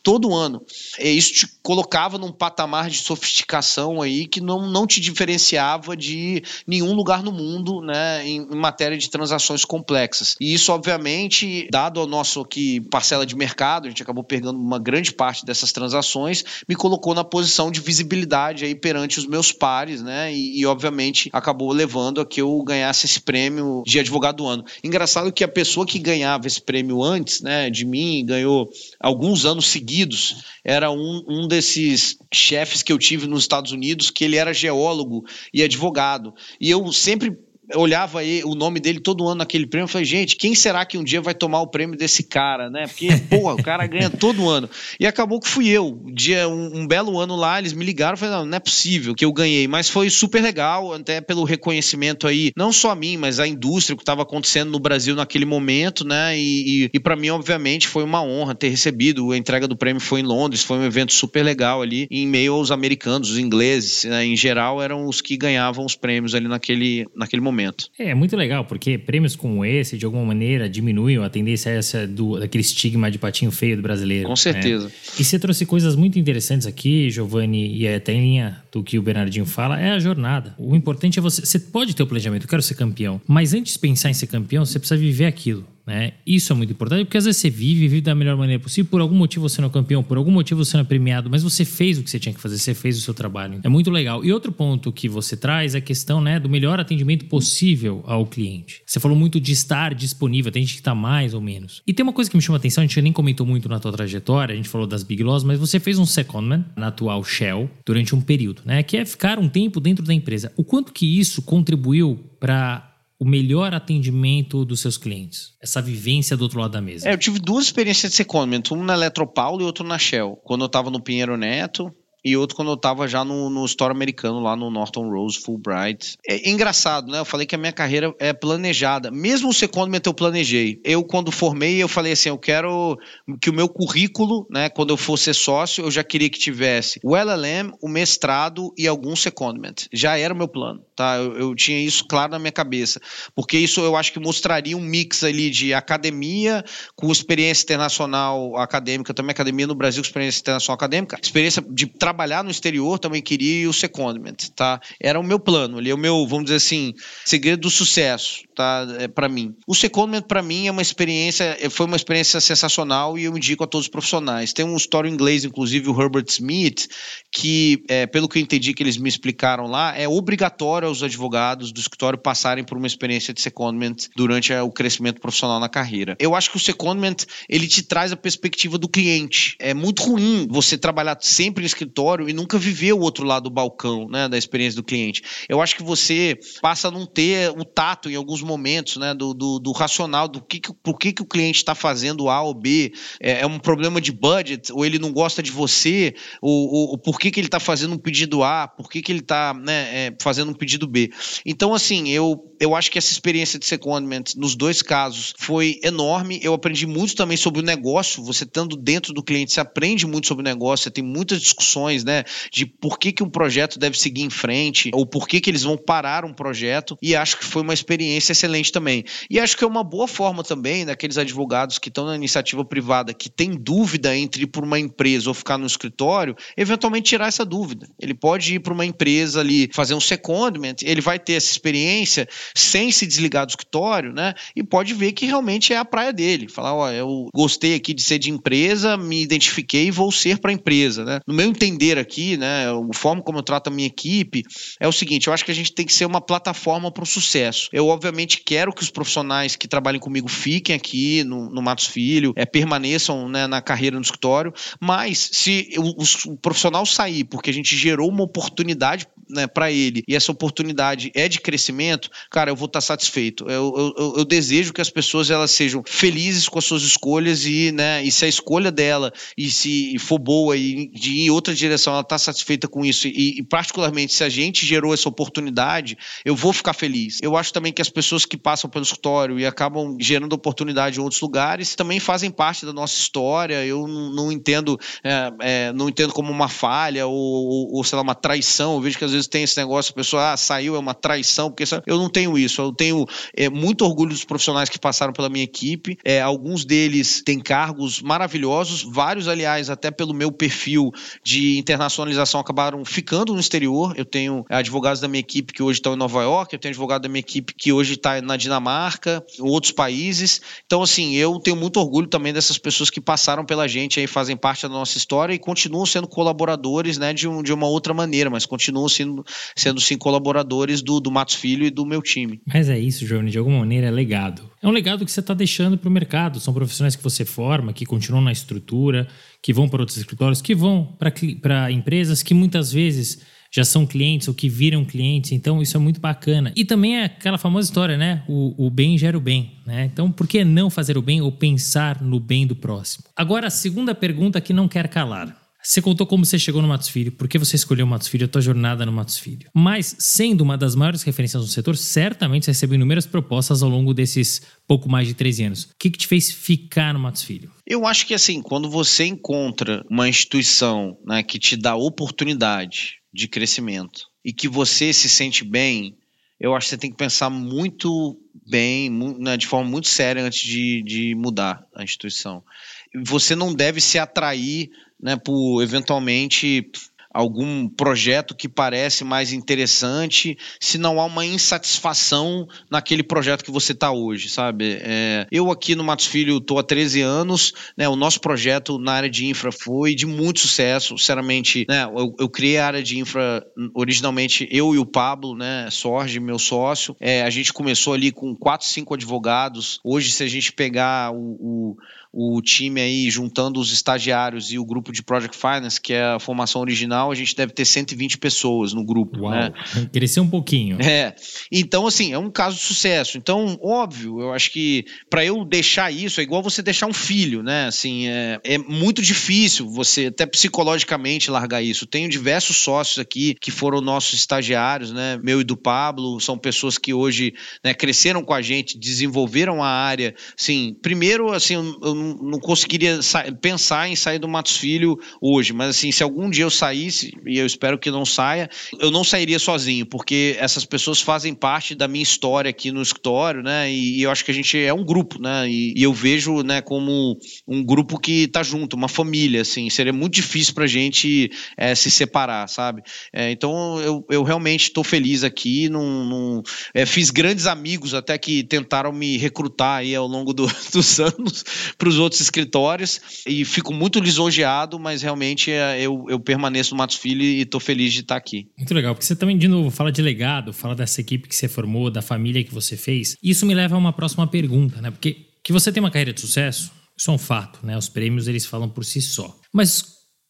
todo ano. E isso te colocava num patamar de sofisticação aí que não, não te diferenciava de nenhum lugar no mundo, né, em, em matéria matéria de transações complexas. E isso, obviamente, dado ao nosso aqui parcela de mercado, a gente acabou pegando uma grande parte dessas transações, me colocou na posição de visibilidade aí perante os meus pares, né? E, e obviamente acabou levando a que eu ganhasse esse prêmio de advogado do ano. Engraçado que a pessoa que ganhava esse prêmio antes, né, de mim, ganhou alguns anos seguidos, era um, um desses chefes que eu tive nos Estados Unidos, que ele era geólogo e advogado. E eu sempre olhava aí o nome dele todo ano naquele prêmio e falei, gente, quem será que um dia vai tomar o prêmio desse cara, né? Porque, porra, o cara ganha [laughs] todo ano. E acabou que fui eu. Um dia, um, um belo ano lá, eles me ligaram e falei, não, não é possível que eu ganhei. Mas foi super legal, até pelo reconhecimento aí, não só a mim, mas a indústria que estava acontecendo no Brasil naquele momento, né? E, e, e para mim, obviamente, foi uma honra ter recebido. A entrega do prêmio foi em Londres, foi um evento super legal ali, em meio aos americanos, os ingleses, né? em geral, eram os que ganhavam os prêmios ali naquele, naquele momento momento. É, muito legal, porque prêmios como esse, de alguma maneira, diminuem a tendência essa do, daquele estigma de patinho feio do brasileiro. Com certeza. Né? E você trouxe coisas muito interessantes aqui, Giovanni, e até em linha do que o Bernardinho fala, é a jornada. O importante é você. Você pode ter o planejamento, eu quero ser campeão, mas antes de pensar em ser campeão, você precisa viver aquilo. Né? Isso é muito importante, porque às vezes você vive, vive da melhor maneira possível, por algum motivo você não é campeão, por algum motivo você não é premiado, mas você fez o que você tinha que fazer, você fez o seu trabalho. É muito legal. E outro ponto que você traz é a questão né, do melhor atendimento possível ao cliente. Você falou muito de estar disponível, tem gente que está mais ou menos. E tem uma coisa que me chama a atenção, a gente nem comentou muito na tua trajetória, a gente falou das Big Laws, mas você fez um secondment na atual Shell durante um período, né? Que é ficar um tempo dentro da empresa. O quanto que isso contribuiu para o melhor atendimento dos seus clientes? Essa vivência do outro lado da mesa. É, eu tive duas experiências de secondment, um na Eletropaulo e outro na Shell. Quando eu estava no Pinheiro Neto, e outro quando eu tava já no, no store americano, lá no Norton Rose Fulbright. É engraçado, né? Eu falei que a minha carreira é planejada. Mesmo o secondment eu planejei. Eu, quando formei, eu falei assim, eu quero que o meu currículo, né, quando eu fosse sócio, eu já queria que tivesse o LLM, o mestrado e algum secondment. Já era o meu plano, tá? Eu, eu tinha isso claro na minha cabeça. Porque isso eu acho que mostraria um mix ali de academia com experiência internacional acadêmica, também academia no Brasil com experiência internacional acadêmica, experiência de trabalho trabalhar no exterior também queria o secondment, tá? Era o meu plano, ali é o meu, vamos dizer assim, segredo do sucesso, tá? É, para mim. O secondment para mim é uma experiência, é, foi uma experiência sensacional e eu indico a todos os profissionais. Tem um história em inglês, inclusive o Herbert Smith, que é, pelo que eu entendi que eles me explicaram lá, é obrigatório aos advogados do escritório passarem por uma experiência de secondment durante o crescimento profissional na carreira. Eu acho que o secondment ele te traz a perspectiva do cliente. É muito ruim você trabalhar sempre em escritório e nunca viveu o outro lado do balcão, né, da experiência do cliente. Eu acho que você passa a não ter o tato em alguns momentos, né? Do, do, do racional, do que, que, por que, que o cliente está fazendo A ou B, é, é, um problema de budget, ou ele não gosta de você, ou, ou, ou por que, que ele está fazendo um pedido A, por que, que ele está né, é, fazendo um pedido B. Então, assim, eu, eu acho que essa experiência de secondment nos dois casos foi enorme. Eu aprendi muito também sobre o negócio. Você estando dentro do cliente, você aprende muito sobre o negócio, você tem muitas discussões, né? De por que, que um projeto deve seguir em frente, ou por que, que eles vão parar um projeto. E acho que foi uma experiência excelente também. E acho que é uma boa forma também daqueles advogados que estão na iniciativa privada, que tem dúvida entre ir para uma empresa ou ficar no escritório, eventualmente tirar essa dúvida. Ele pode ir para uma empresa ali, fazer um secondment, ele vai ter essa experiência sem se desligar do escritório, né? E pode ver que realmente é a praia dele. Falar, ó, eu gostei aqui de ser de empresa, me identifiquei e vou ser para a empresa, né? No meu entender aqui, né, a forma como eu trato a minha equipe é o seguinte, eu acho que a gente tem que ser uma plataforma para o sucesso. Eu obviamente quero que os profissionais que trabalhem comigo fiquem aqui no, no Matos Filho, é, permaneçam né, na carreira no escritório, mas se o, o profissional sair porque a gente gerou uma oportunidade né, para ele e essa oportunidade é de crescimento, cara, eu vou estar tá satisfeito. Eu, eu, eu, desejo que as pessoas elas sejam felizes com as suas escolhas e, né, e se a escolha dela e se for boa e de ir em outra direção, ela está satisfeita com isso e, e, particularmente se a gente gerou essa oportunidade, eu vou ficar feliz. Eu acho também que as pessoas que passam pelo escritório e acabam gerando oportunidade em outros lugares também fazem parte da nossa história. Eu não, entendo, é, é, não entendo como uma falha ou, ou, ou, sei lá, uma traição. Eu vejo que às vezes tem esse negócio, a pessoa ah, saiu, é uma traição, porque eu não tenho isso. Eu tenho é, muito orgulho dos profissionais que passaram pela minha equipe. É, alguns deles têm cargos maravilhosos, vários, aliás, até pelo meu perfil de internacionalização, acabaram ficando no exterior. Eu tenho advogados da minha equipe que hoje estão em Nova York, eu tenho advogado da minha equipe que hoje está na Dinamarca, em outros países. Então, assim, eu tenho muito orgulho também dessas pessoas que passaram pela gente aí, fazem parte da nossa história e continuam sendo colaboradores né, de, um, de uma outra maneira, mas continuam sendo, sendo sim colaboradores do, do Matos Filho e do meu time. Mas é isso, Johnny, de alguma maneira é legado. É um legado que você está deixando para o mercado. São profissionais que você forma, que continuam na estrutura, que vão para outros escritórios, que vão para empresas que muitas vezes já são clientes ou que viram clientes, então isso é muito bacana. E também é aquela famosa história, né? O, o bem gera o bem, né? Então por que não fazer o bem ou pensar no bem do próximo? Agora, a segunda pergunta que não quer calar. Você contou como você chegou no Matos Filho, por que você escolheu o Matos Filho, a tua jornada no Matos Filho. Mas, sendo uma das maiores referências no setor, certamente você recebeu inúmeras propostas ao longo desses pouco mais de 13 anos. O que, que te fez ficar no Matos Filho? Eu acho que assim, quando você encontra uma instituição né, que te dá oportunidade de crescimento e que você se sente bem, eu acho que você tem que pensar muito bem, né, de forma muito séria antes de, de mudar a instituição. Você não deve se atrair né, por eventualmente algum projeto que parece mais interessante, se não há uma insatisfação naquele projeto que você está hoje, sabe? É, eu aqui no Matos Filho estou há 13 anos, né, o nosso projeto na área de infra foi de muito sucesso, sinceramente, né, eu, eu criei a área de infra originalmente eu e o Pablo, né, Sorge, meu sócio, é, a gente começou ali com 4, 5 advogados, hoje se a gente pegar o, o o time aí juntando os estagiários e o grupo de Project Finance, que é a formação original, a gente deve ter 120 pessoas no grupo. Uau, né? Cresceu um pouquinho. É. Então, assim, é um caso de sucesso. Então, óbvio, eu acho que para eu deixar isso é igual você deixar um filho, né? Assim, é, é muito difícil você, até psicologicamente, largar isso. Tenho diversos sócios aqui que foram nossos estagiários, né? Meu e do Pablo, são pessoas que hoje né, cresceram com a gente, desenvolveram a área. Assim, primeiro, assim, eu não, conseguiria pensar em sair do Matos Filho hoje, mas assim, se algum dia eu saísse, e eu espero que não saia, eu não sairia sozinho, porque essas pessoas fazem parte da minha história aqui no escritório, né? E, e eu acho que a gente é um grupo, né? E, e eu vejo, né, como um grupo que tá junto, uma família, assim, seria muito difícil pra gente é, se separar, sabe? É, então eu, eu realmente estou feliz aqui, num, num é, fiz grandes amigos até que tentaram me recrutar aí ao longo do, [laughs] dos anos para os outros escritórios e fico muito lisonjeado, mas realmente é, eu, eu permaneço no Matos Filho e estou feliz de estar aqui. Muito legal, porque você também, de novo, fala de legado, fala dessa equipe que você formou, da família que você fez. Isso me leva a uma próxima pergunta, né? Porque que você tem uma carreira de sucesso, isso é um fato, né? Os prêmios eles falam por si só. Mas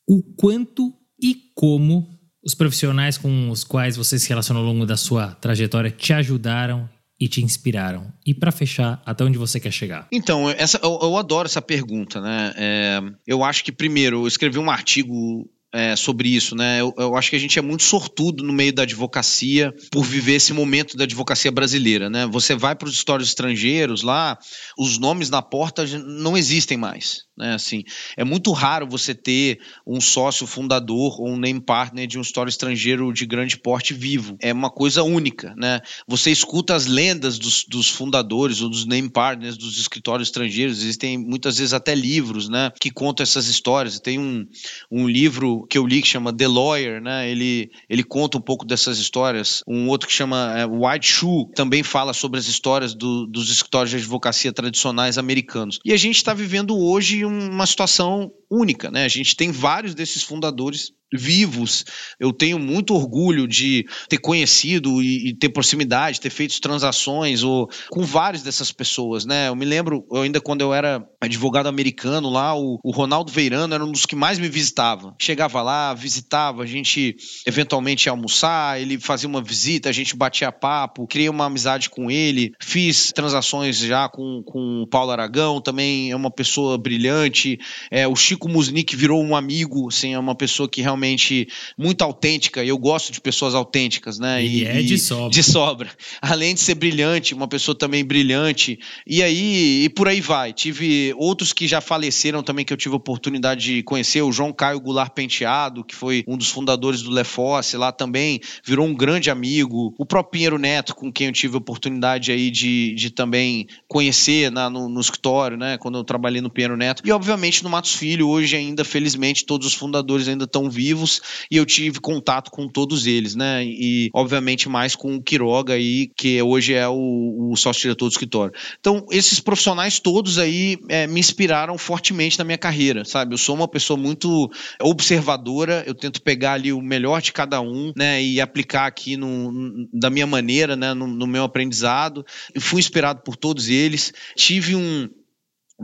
o quanto e como os profissionais com os quais você se relacionou ao longo da sua trajetória te ajudaram e te inspiraram? E para fechar, até onde você quer chegar? Então, essa, eu, eu adoro essa pergunta, né? É, eu acho que, primeiro, eu escrevi um artigo é, sobre isso, né? Eu, eu, acho que a gente é muito sortudo no meio da advocacia por viver esse momento da advocacia brasileira, né? Você vai para os histórios estrangeiros lá, os nomes na porta não existem mais. Né, assim, é muito raro você ter um sócio fundador ou um name partner de um história estrangeiro de grande porte vivo. É uma coisa única. Né? Você escuta as lendas dos, dos fundadores ou dos name partners dos escritórios estrangeiros, existem muitas vezes até livros né, que contam essas histórias. Tem um, um livro que eu li que chama The Lawyer, né? ele, ele conta um pouco dessas histórias. Um outro que chama é, White Shoe também fala sobre as histórias do, dos escritórios de advocacia tradicionais americanos. E a gente está vivendo hoje uma situação única, né? A gente tem vários desses fundadores vivos. Eu tenho muito orgulho de ter conhecido e, e, ter proximidade, ter feito transações ou, com várias dessas pessoas, né? Eu me lembro, eu ainda quando eu era advogado americano lá, o, o, Ronaldo Veirano era um dos que mais me visitava. Chegava lá, visitava, a gente eventualmente ia almoçar, ele fazia uma visita, a gente batia papo, criei uma amizade com ele, fiz transações já com, com o Paulo Aragão, também é uma pessoa brilhante. É, o Chico Musnick virou um amigo, assim, é uma pessoa que realmente realmente muito autêntica, e eu gosto de pessoas autênticas, né? E, e é de sobra. De sobra. Além de ser brilhante, uma pessoa também brilhante. E aí, e por aí vai. Tive outros que já faleceram também, que eu tive a oportunidade de conhecer, o João Caio Goulart Penteado, que foi um dos fundadores do Lefosse, lá também virou um grande amigo. O próprio Pinheiro Neto, com quem eu tive a oportunidade aí de, de também conhecer na, no, no escritório, né? Quando eu trabalhei no Pinheiro Neto. E, obviamente, no Matos Filho, hoje ainda, felizmente, todos os fundadores ainda estão vivos e eu tive contato com todos eles, né? E obviamente mais com o Quiroga aí, que hoje é o, o sócio-diretor do escritório. Então, esses profissionais todos aí é, me inspiraram fortemente na minha carreira, sabe? Eu sou uma pessoa muito observadora, eu tento pegar ali o melhor de cada um, né? E aplicar aqui no, da minha maneira, né? No, no meu aprendizado. Eu fui inspirado por todos eles. Tive um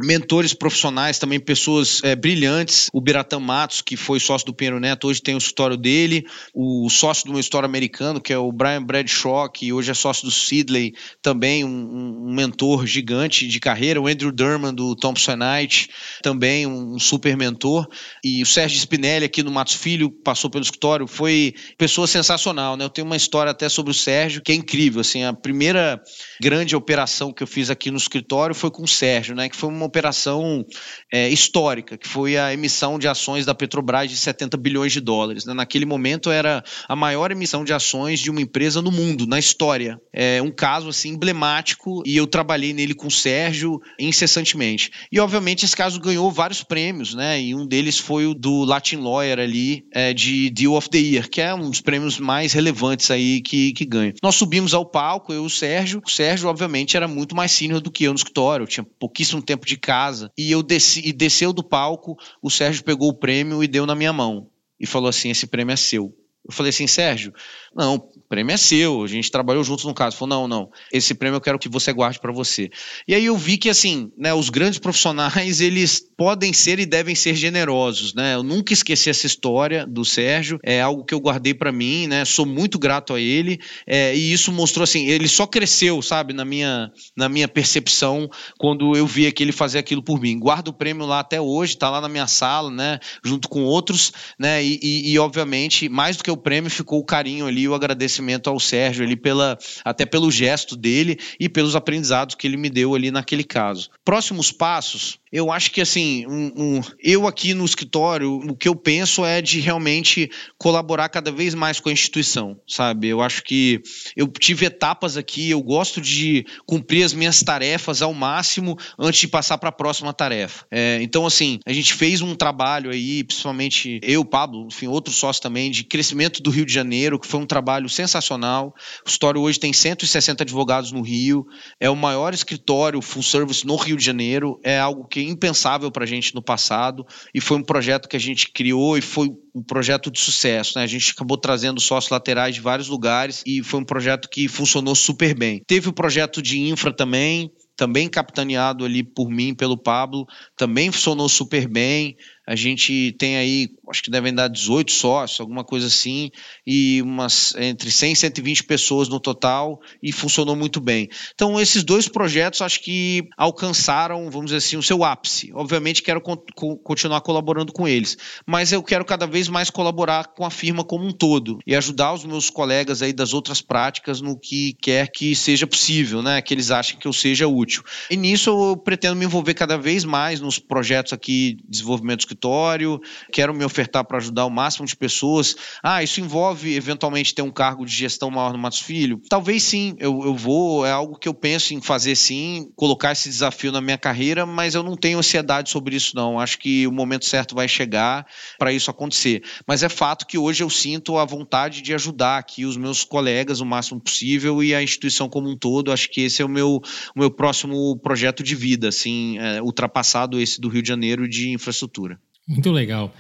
mentores profissionais, também pessoas é, brilhantes. O Biratã Matos, que foi sócio do Pinheiro Neto, hoje tem o escritório dele. O sócio do meu história americano, que é o Brian Bradshaw, que hoje é sócio do Sidley, também um, um mentor gigante de carreira. O Andrew Durman, do Thompson Knight, também um, um, super mentor. E o Sérgio Spinelli, aqui no Matos Filho, passou pelo escritório, foi pessoa sensacional. Né? Eu tenho uma história até sobre o Sérgio, que é incrível. Assim, a primeira grande operação que eu fiz aqui no escritório foi com o Sérgio, né? que foi uma operação é, histórica, que foi a emissão de ações da Petrobras de 70 bilhões de dólares. Né? Naquele momento era a maior emissão de ações de uma empresa no mundo, na história. É um caso assim emblemático e eu trabalhei nele com o Sérgio incessantemente. E obviamente esse caso ganhou vários prêmios, né? E um deles foi o do Latin Lawyer ali é, de Deal of the Year, que é um dos prêmios mais relevantes aí que, que ganha. Nós subimos ao palco, eu e o Sérgio. O Sérgio, obviamente, era muito mais sênior do que eu no escritório. Eu tinha pouquíssimo tempo de casa. E eu desci, e desceu do palco, o Sérgio pegou o prêmio e deu na minha mão. E falou assim: esse prêmio é seu. Eu falei assim, Sérgio, não, prêmio é seu, a gente trabalhou juntos no caso. Falou, não, não, esse prêmio eu quero que você guarde para você. E aí eu vi que, assim, né, os grandes profissionais, [laughs] eles podem ser e devem ser generosos, né? Eu nunca esqueci essa história do Sérgio, é algo que eu guardei para mim, né? Sou muito grato a ele, é, e isso mostrou, assim, ele só cresceu, sabe, na minha, na minha percepção quando eu vi que ele fazia aquilo por mim. Guardo o prêmio lá até hoje, tá lá na minha sala, né, junto com outros, né, e, e, e obviamente, mais do que o prêmio, ficou o carinho ali, o agradecimento ao Sérgio ali pela, até pelo gesto dele e pelos aprendizados que ele me deu ali naquele caso. Próximos passos, eu acho que assim, um, um, eu aqui no escritório, o que eu penso é de realmente colaborar cada vez mais com a instituição, sabe? Eu acho que eu tive etapas aqui, eu gosto de cumprir as minhas tarefas ao máximo antes de passar para a próxima tarefa. É, então, assim, a gente fez um trabalho aí, principalmente eu, Pablo, enfim, outros sócios também, de crescimento do Rio de Janeiro, que foi um trabalho sensacional. O escritório hoje tem 160 advogados no Rio, é o maior escritório full service no Rio de Janeiro, é algo que impensável para a gente no passado e foi um projeto que a gente criou e foi um projeto de sucesso. Né? A gente acabou trazendo sócios laterais de vários lugares e foi um projeto que funcionou super bem. Teve o projeto de infra também, também capitaneado ali por mim, pelo Pablo, também funcionou super bem. A gente tem aí, acho que devem dar 18 sócios, alguma coisa assim, e umas entre 100 e 120 pessoas no total, e funcionou muito bem. Então, esses dois projetos acho que alcançaram, vamos dizer assim, o seu ápice. Obviamente, quero co continuar colaborando com eles, mas eu quero cada vez mais colaborar com a firma como um todo e ajudar os meus colegas aí das outras práticas no que quer que seja possível, né? Que eles achem que eu seja útil. E nisso eu pretendo me envolver cada vez mais nos projetos aqui de desenvolvimento do escritório, quero me ofertar para ajudar o máximo de pessoas. Ah, isso envolve eventualmente ter um cargo de gestão maior no Matos Filho? Talvez sim, eu, eu vou, é algo que eu penso em fazer sim, colocar esse desafio na minha carreira, mas eu não tenho ansiedade sobre isso não. Acho que o momento certo vai chegar para isso acontecer. Mas é fato que hoje eu sinto a vontade de ajudar aqui os meus colegas o máximo possível e a instituição como um todo. Acho que esse é o meu, o meu próximo projeto de vida, assim, é, ultrapassado esse do Rio de Janeiro de infraestrutura. Muito legal.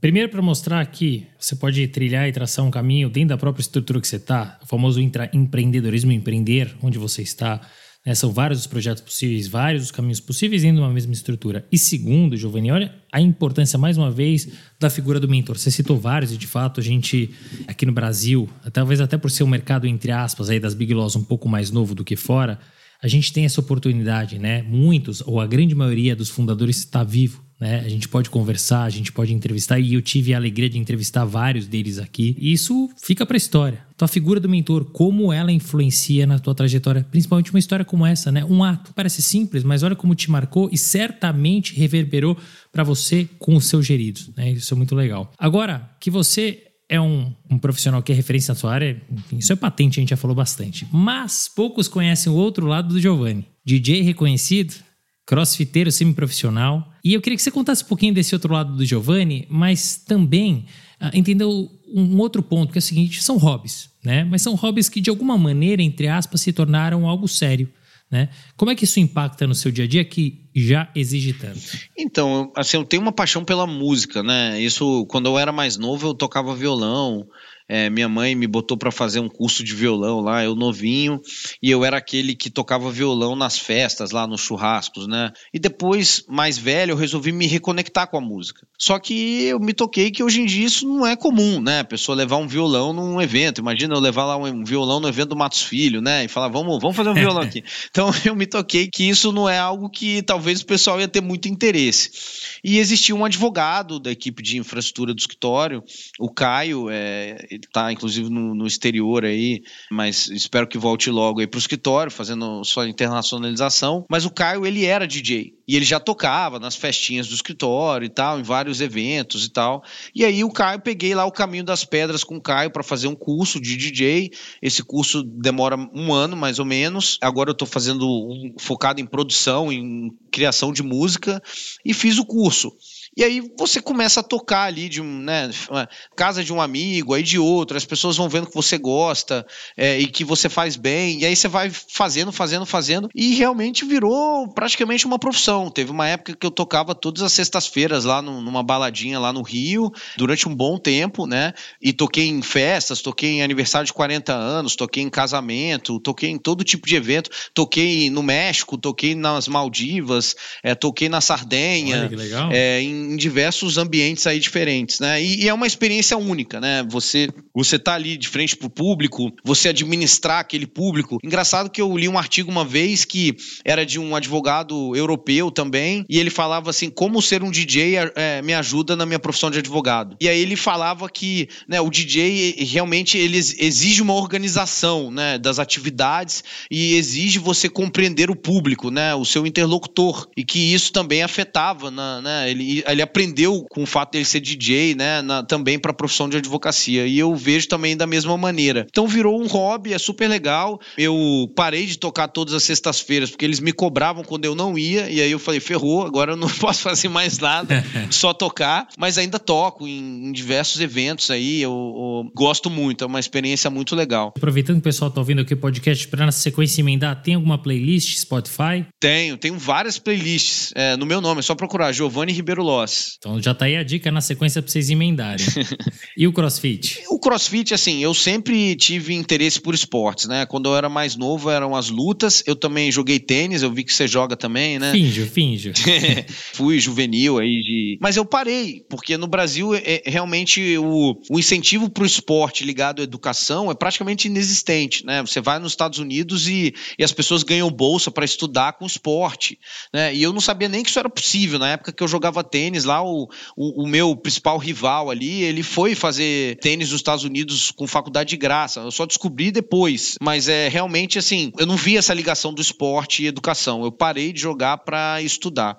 Primeiro, para mostrar que você pode trilhar e traçar um caminho dentro da própria estrutura que você está, o famoso empreendedorismo empreender, onde você está. Né? São vários os projetos possíveis, vários os caminhos possíveis dentro de uma mesma estrutura. E segundo, Giovanni, olha a importância, mais uma vez, da figura do mentor. Você citou vários e, de fato, a gente, aqui no Brasil, talvez até por ser um mercado, entre aspas, aí das Big Laws um pouco mais novo do que fora, a gente tem essa oportunidade, né? Muitos, ou a grande maioria dos fundadores está vivo. Né? A gente pode conversar, a gente pode entrevistar, e eu tive a alegria de entrevistar vários deles aqui. E isso fica para história. Tua figura do mentor, como ela influencia na tua trajetória, principalmente uma história como essa, né? Um ato parece simples, mas olha como te marcou e certamente reverberou para você com os seus geridos, né? Isso é muito legal. Agora, que você é um, um, profissional que é referência na sua área, enfim, isso é patente, a gente já falou bastante. Mas poucos conhecem o outro lado do Giovanni. DJ reconhecido, crossfiteiro semiprofissional. E eu queria que você contasse um pouquinho desse outro lado do Giovanni, mas também uh, entendeu um outro ponto, que é o seguinte: são hobbies, né? Mas são hobbies que, de alguma maneira, entre aspas, se tornaram algo sério. Né? Como é que isso impacta no seu dia a dia que já exige tanto? Então, assim, eu tenho uma paixão pela música, né? Isso, quando eu era mais novo, eu tocava violão, é, minha mãe me botou para fazer um curso de violão lá, eu novinho, e eu era aquele que tocava violão nas festas, lá nos churrascos, né? E depois, mais velho, eu resolvi me reconectar com a música. Só que eu me toquei que hoje em dia isso não é comum, né? A pessoa levar um violão num evento. Imagina eu levar lá um violão no evento do Matos Filho, né? E falar, vamos, vamos fazer um violão [laughs] aqui. Então [laughs] eu me toquei que isso não é algo que talvez o pessoal ia ter muito interesse. E existia um advogado da equipe de infraestrutura do escritório, o Caio, é, ele está inclusive no, no, exterior aí, mas espero que volte logo aí para o escritório, fazendo sua internacionalização. Mas o Caio, ele era DJ. E ele já tocava nas festinhas do escritório e tal, em vários eventos e tal. E aí o Caio, peguei lá o Caminho das Pedras com o Caio para fazer um curso de DJ. Esse curso demora um ano, mais ou menos. Agora eu estou fazendo um, focado em produção, em criação de música, e fiz o curso. E aí você começa a tocar ali de um, né, casa de um amigo, aí de outro, as pessoas vão vendo que você gosta é, e que você faz bem, e aí você vai fazendo, fazendo, fazendo, e realmente virou praticamente uma profissão. Teve uma época que eu tocava todas as sextas-feiras lá no, numa baladinha lá no Rio, durante um bom tempo, né? E toquei em festas, toquei em aniversário de 40 anos, toquei em casamento, toquei em todo tipo de evento, toquei no México, toquei nas Maldivas, é, toquei na Sardenha, é, em em diversos ambientes aí diferentes, né? E, e, é uma experiência única, né? Você você tá ali de frente pro público, você administrar aquele público. Engraçado que eu li um artigo uma vez que era de um advogado europeu também, e ele falava assim, como ser um DJ é, me ajuda na minha profissão de advogado. E aí ele falava que né, o DJ realmente ele exige uma organização né, das atividades e exige você compreender o público, né, o seu interlocutor, e que isso também afetava, na, né, ele, ele aprendeu com o fato dele ser DJ, né, na, também para a profissão de advocacia. E eu vejo também da mesma maneira. Então virou um hobby, é super legal. Eu parei de tocar todas as sextas-feiras porque eles me cobravam quando eu não ia, e aí eu falei, ferrou, agora eu não [laughs] posso fazer mais nada, [laughs] só tocar, mas ainda toco em, em diversos eventos aí, eu, eu, gosto muito, é uma experiência muito legal. Aproveitando que o pessoal tá ouvindo aqui o podcast, para na sequência emendar, tem alguma playlist Spotify? Tenho, tenho várias playlists é, no meu nome, é só procurar Giovanni Ribeiro Lopes Então já tá aí a dica na sequência pra vocês emendarem. [laughs] e o crossfit? O crossfit, assim, eu sempre tive interesse por esportes, né? Quando eu era mais novo eram as lutas. Eu também joguei tênis, eu vi que você joga também, né? Finjo, finjo. [laughs] Fui juvenil aí de. Mas eu parei, porque no Brasil é, realmente o, o incentivo pro esporte ligado à educação é praticamente inexistente, né? Você vai nos Estados Unidos e, e as pessoas ganham bolsa para estudar com esporte, né? E eu não sabia nem que isso era possível. Na época que eu jogava tênis lá, o, o, o meu principal rival ali, ele foi fazer tênis nos Estados Unidos com faculdade de graça. Eu só descobri depois. Mas é realmente assim, eu não vi essa ligação do esporte e educação. Eu parei de jogar para estudar.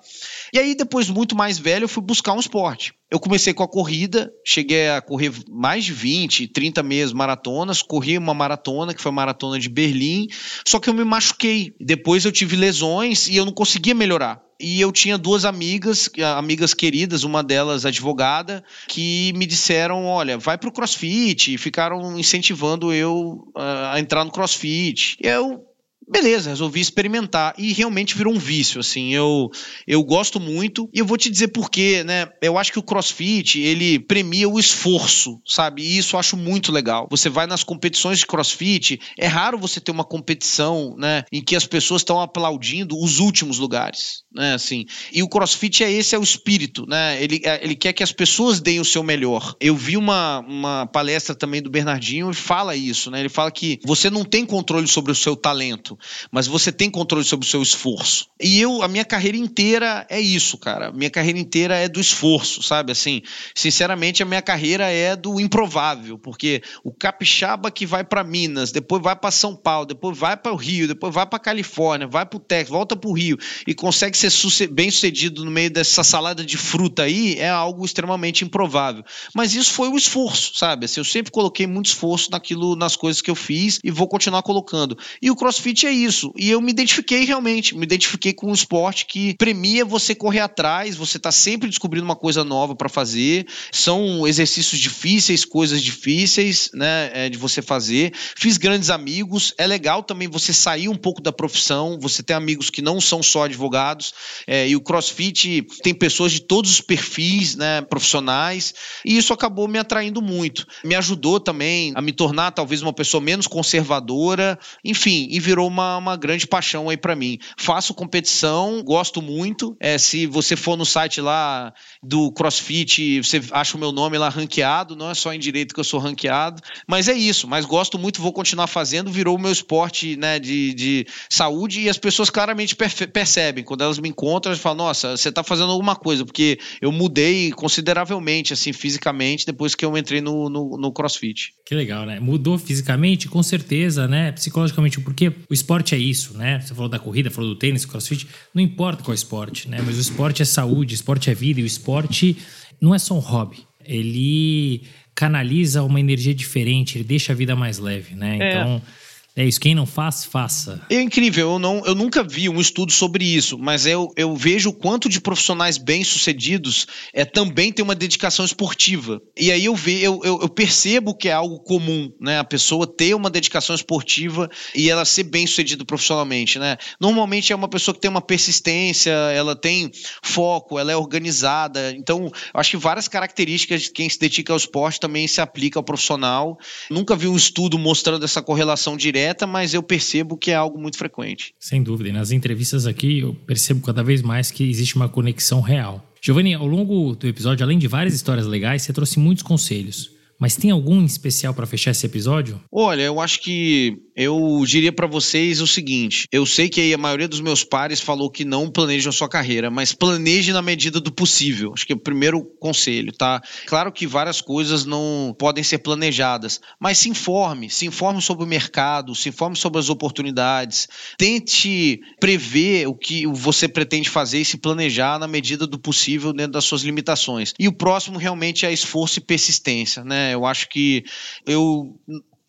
E aí, depois, muito mais velho, eu fui buscar um esporte. Eu comecei com a corrida, cheguei a correr mais de 20, 30 meses maratonas, corri uma maratona, que foi a maratona de Berlim, só que eu me machuquei. Depois eu tive lesões e eu não conseguia melhorar e eu tinha duas amigas, amigas queridas, uma delas advogada, que me disseram: olha, vai pro crossfit, e ficaram incentivando eu a entrar no crossfit. Eu beleza, resolvi experimentar e realmente virou um vício, assim, eu, eu gosto muito e eu vou te dizer por quê, né, eu acho que o crossfit, ele premia o esforço, sabe, e isso eu acho muito legal, você vai nas competições de crossfit, é raro você ter uma competição, né, em que as pessoas estão aplaudindo os últimos lugares, né, assim, e o crossfit é esse é o espírito, né, ele, é, ele quer que as pessoas deem o seu melhor, eu vi uma, uma palestra também do Bernardinho e fala isso, né, ele fala que você não tem controle sobre o seu talento, mas você tem controle sobre o seu esforço. E eu, a minha carreira inteira é isso, cara. Minha carreira inteira é do esforço, sabe? Assim, sinceramente, a minha carreira é do improvável, porque o capixaba que vai para Minas, depois vai para São Paulo, depois vai para o Rio, depois vai para Califórnia, vai para o Texas, volta para o Rio e consegue ser bem sucedido no meio dessa salada de fruta aí, é algo extremamente improvável. Mas isso foi o esforço, sabe? Assim, eu sempre coloquei muito esforço naquilo, nas coisas que eu fiz e vou continuar colocando. E o CrossFit é isso. E eu me identifiquei realmente, me identifiquei com um esporte que premia você correr atrás, você tá sempre descobrindo uma coisa nova para fazer. São exercícios difíceis, coisas difíceis, né, é, de você fazer. Fiz grandes amigos. É legal também você sair um pouco da profissão, você ter amigos que não são só advogados. É, e o CrossFit tem pessoas de todos os perfis, né, profissionais. E isso acabou me atraindo muito. Me ajudou também a me tornar talvez uma pessoa menos conservadora. Enfim, e virou uma, uma grande paixão aí para mim. Faço competição, gosto muito. É, se você for no site lá do CrossFit, você acha o meu nome lá ranqueado, não é só em direito que eu sou ranqueado, mas é isso. Mas gosto muito, vou continuar fazendo, virou o meu esporte né, de, de saúde e as pessoas claramente percebem. Quando elas me encontram, elas falam, nossa, você está fazendo alguma coisa, porque eu mudei consideravelmente, assim, fisicamente, depois que eu entrei no, no, no CrossFit. Que legal, né? Mudou fisicamente, com certeza, né? Psicologicamente, porque o esporte é isso, né? Você falou da corrida, falou do tênis, crossfit, não importa qual esporte, né? Mas o esporte é saúde, o esporte é vida e o esporte não é só um hobby. Ele canaliza uma energia diferente, ele deixa a vida mais leve, né? É. Então. É isso, quem não faz, faça. É incrível, eu, não, eu nunca vi um estudo sobre isso, mas eu, eu vejo o quanto de profissionais bem-sucedidos é, também tem uma dedicação esportiva. E aí eu, ve, eu, eu, eu, percebo que é algo comum, né? A pessoa ter uma dedicação esportiva e ela ser bem-sucedida profissionalmente, né? Normalmente é uma pessoa que tem uma persistência, ela tem foco, ela é organizada. Então, acho que várias características de quem se dedica ao esporte também se aplica ao profissional. Nunca vi um estudo mostrando essa correlação direta direta, mas eu percebo que é algo muito frequente. Sem dúvida. E nas entrevistas aqui eu percebo cada vez mais que existe uma conexão real. Giovanni, ao longo do episódio, além de várias histórias legais, você trouxe muitos conselhos. Mas tem algum especial para fechar esse episódio? Olha, eu acho que eu diria para vocês o seguinte: eu sei que a maioria dos meus pares falou que não planejam a sua carreira, mas planeje na medida do possível. Acho que é o primeiro conselho, tá? Claro que várias coisas não podem ser planejadas, mas se informe, se informe sobre o mercado, se informe sobre as oportunidades, tente prever o que você pretende fazer e se planejar na medida do possível dentro das suas limitações. E o próximo realmente é esforço e persistência, né? Eu acho que eu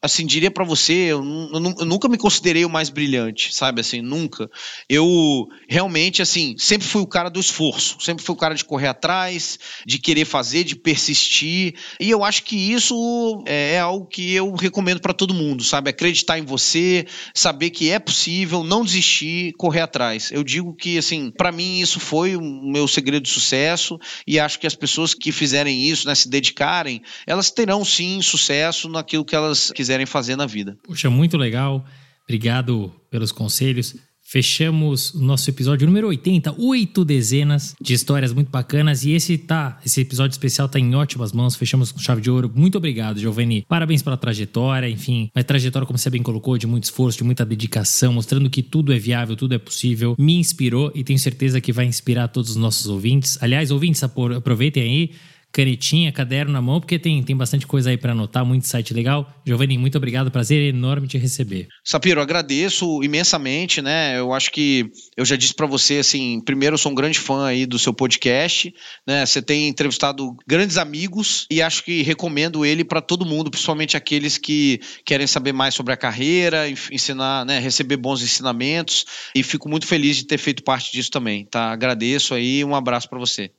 assim, diria para você, eu, eu, eu, nunca me considerei o mais brilhante, sabe? Assim, nunca. Eu realmente, assim, sempre fui o cara do esforço, sempre fui o cara de correr atrás, de querer fazer, de persistir. E eu acho que isso é, é algo que eu recomendo para todo mundo, sabe? Acreditar em você, saber que é possível, não desistir, correr atrás. Eu digo que, assim, para mim isso foi o meu segredo de sucesso e acho que as pessoas que fizerem isso, né, se dedicarem, elas terão sim sucesso naquilo que elas quiserem quiserem fazer na vida. Puxa, muito legal. Obrigado pelos conselhos. Fechamos o nosso episódio número 80, oito dezenas de histórias muito bacanas. E esse tá, esse episódio especial tá em ótimas mãos. Fechamos com chave de ouro. Muito obrigado, Giovanni. Parabéns pela trajetória, enfim, uma trajetória, como você bem colocou, de muito esforço, de muita dedicação, mostrando que tudo é viável, tudo é possível. Me inspirou e tenho certeza que vai inspirar todos os nossos ouvintes. Aliás, ouvintes, aproveitem aí canetinha, caderno na mão, porque tem, tem bastante coisa aí para anotar, muito site legal. Giovanni, muito obrigado, prazer enorme te receber. Sapiro, agradeço imensamente, né? Eu acho que eu já disse para você assim, primeiro eu sou um grande fã aí do seu podcast, né? Você tem entrevistado grandes amigos e acho que recomendo ele para todo mundo, principalmente aqueles que querem saber mais sobre a carreira, ensinar, né, receber bons ensinamentos e fico muito feliz de ter feito parte disso também, tá? Agradeço aí, um abraço para você.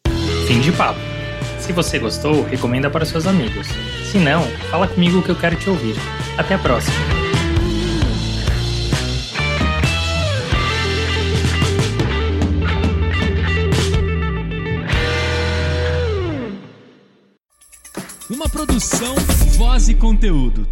Fim de papo. Se você gostou, recomenda para seus amigos. Se não, fala comigo que eu quero te ouvir. Até a próxima! Uma produção, voz e conteúdo.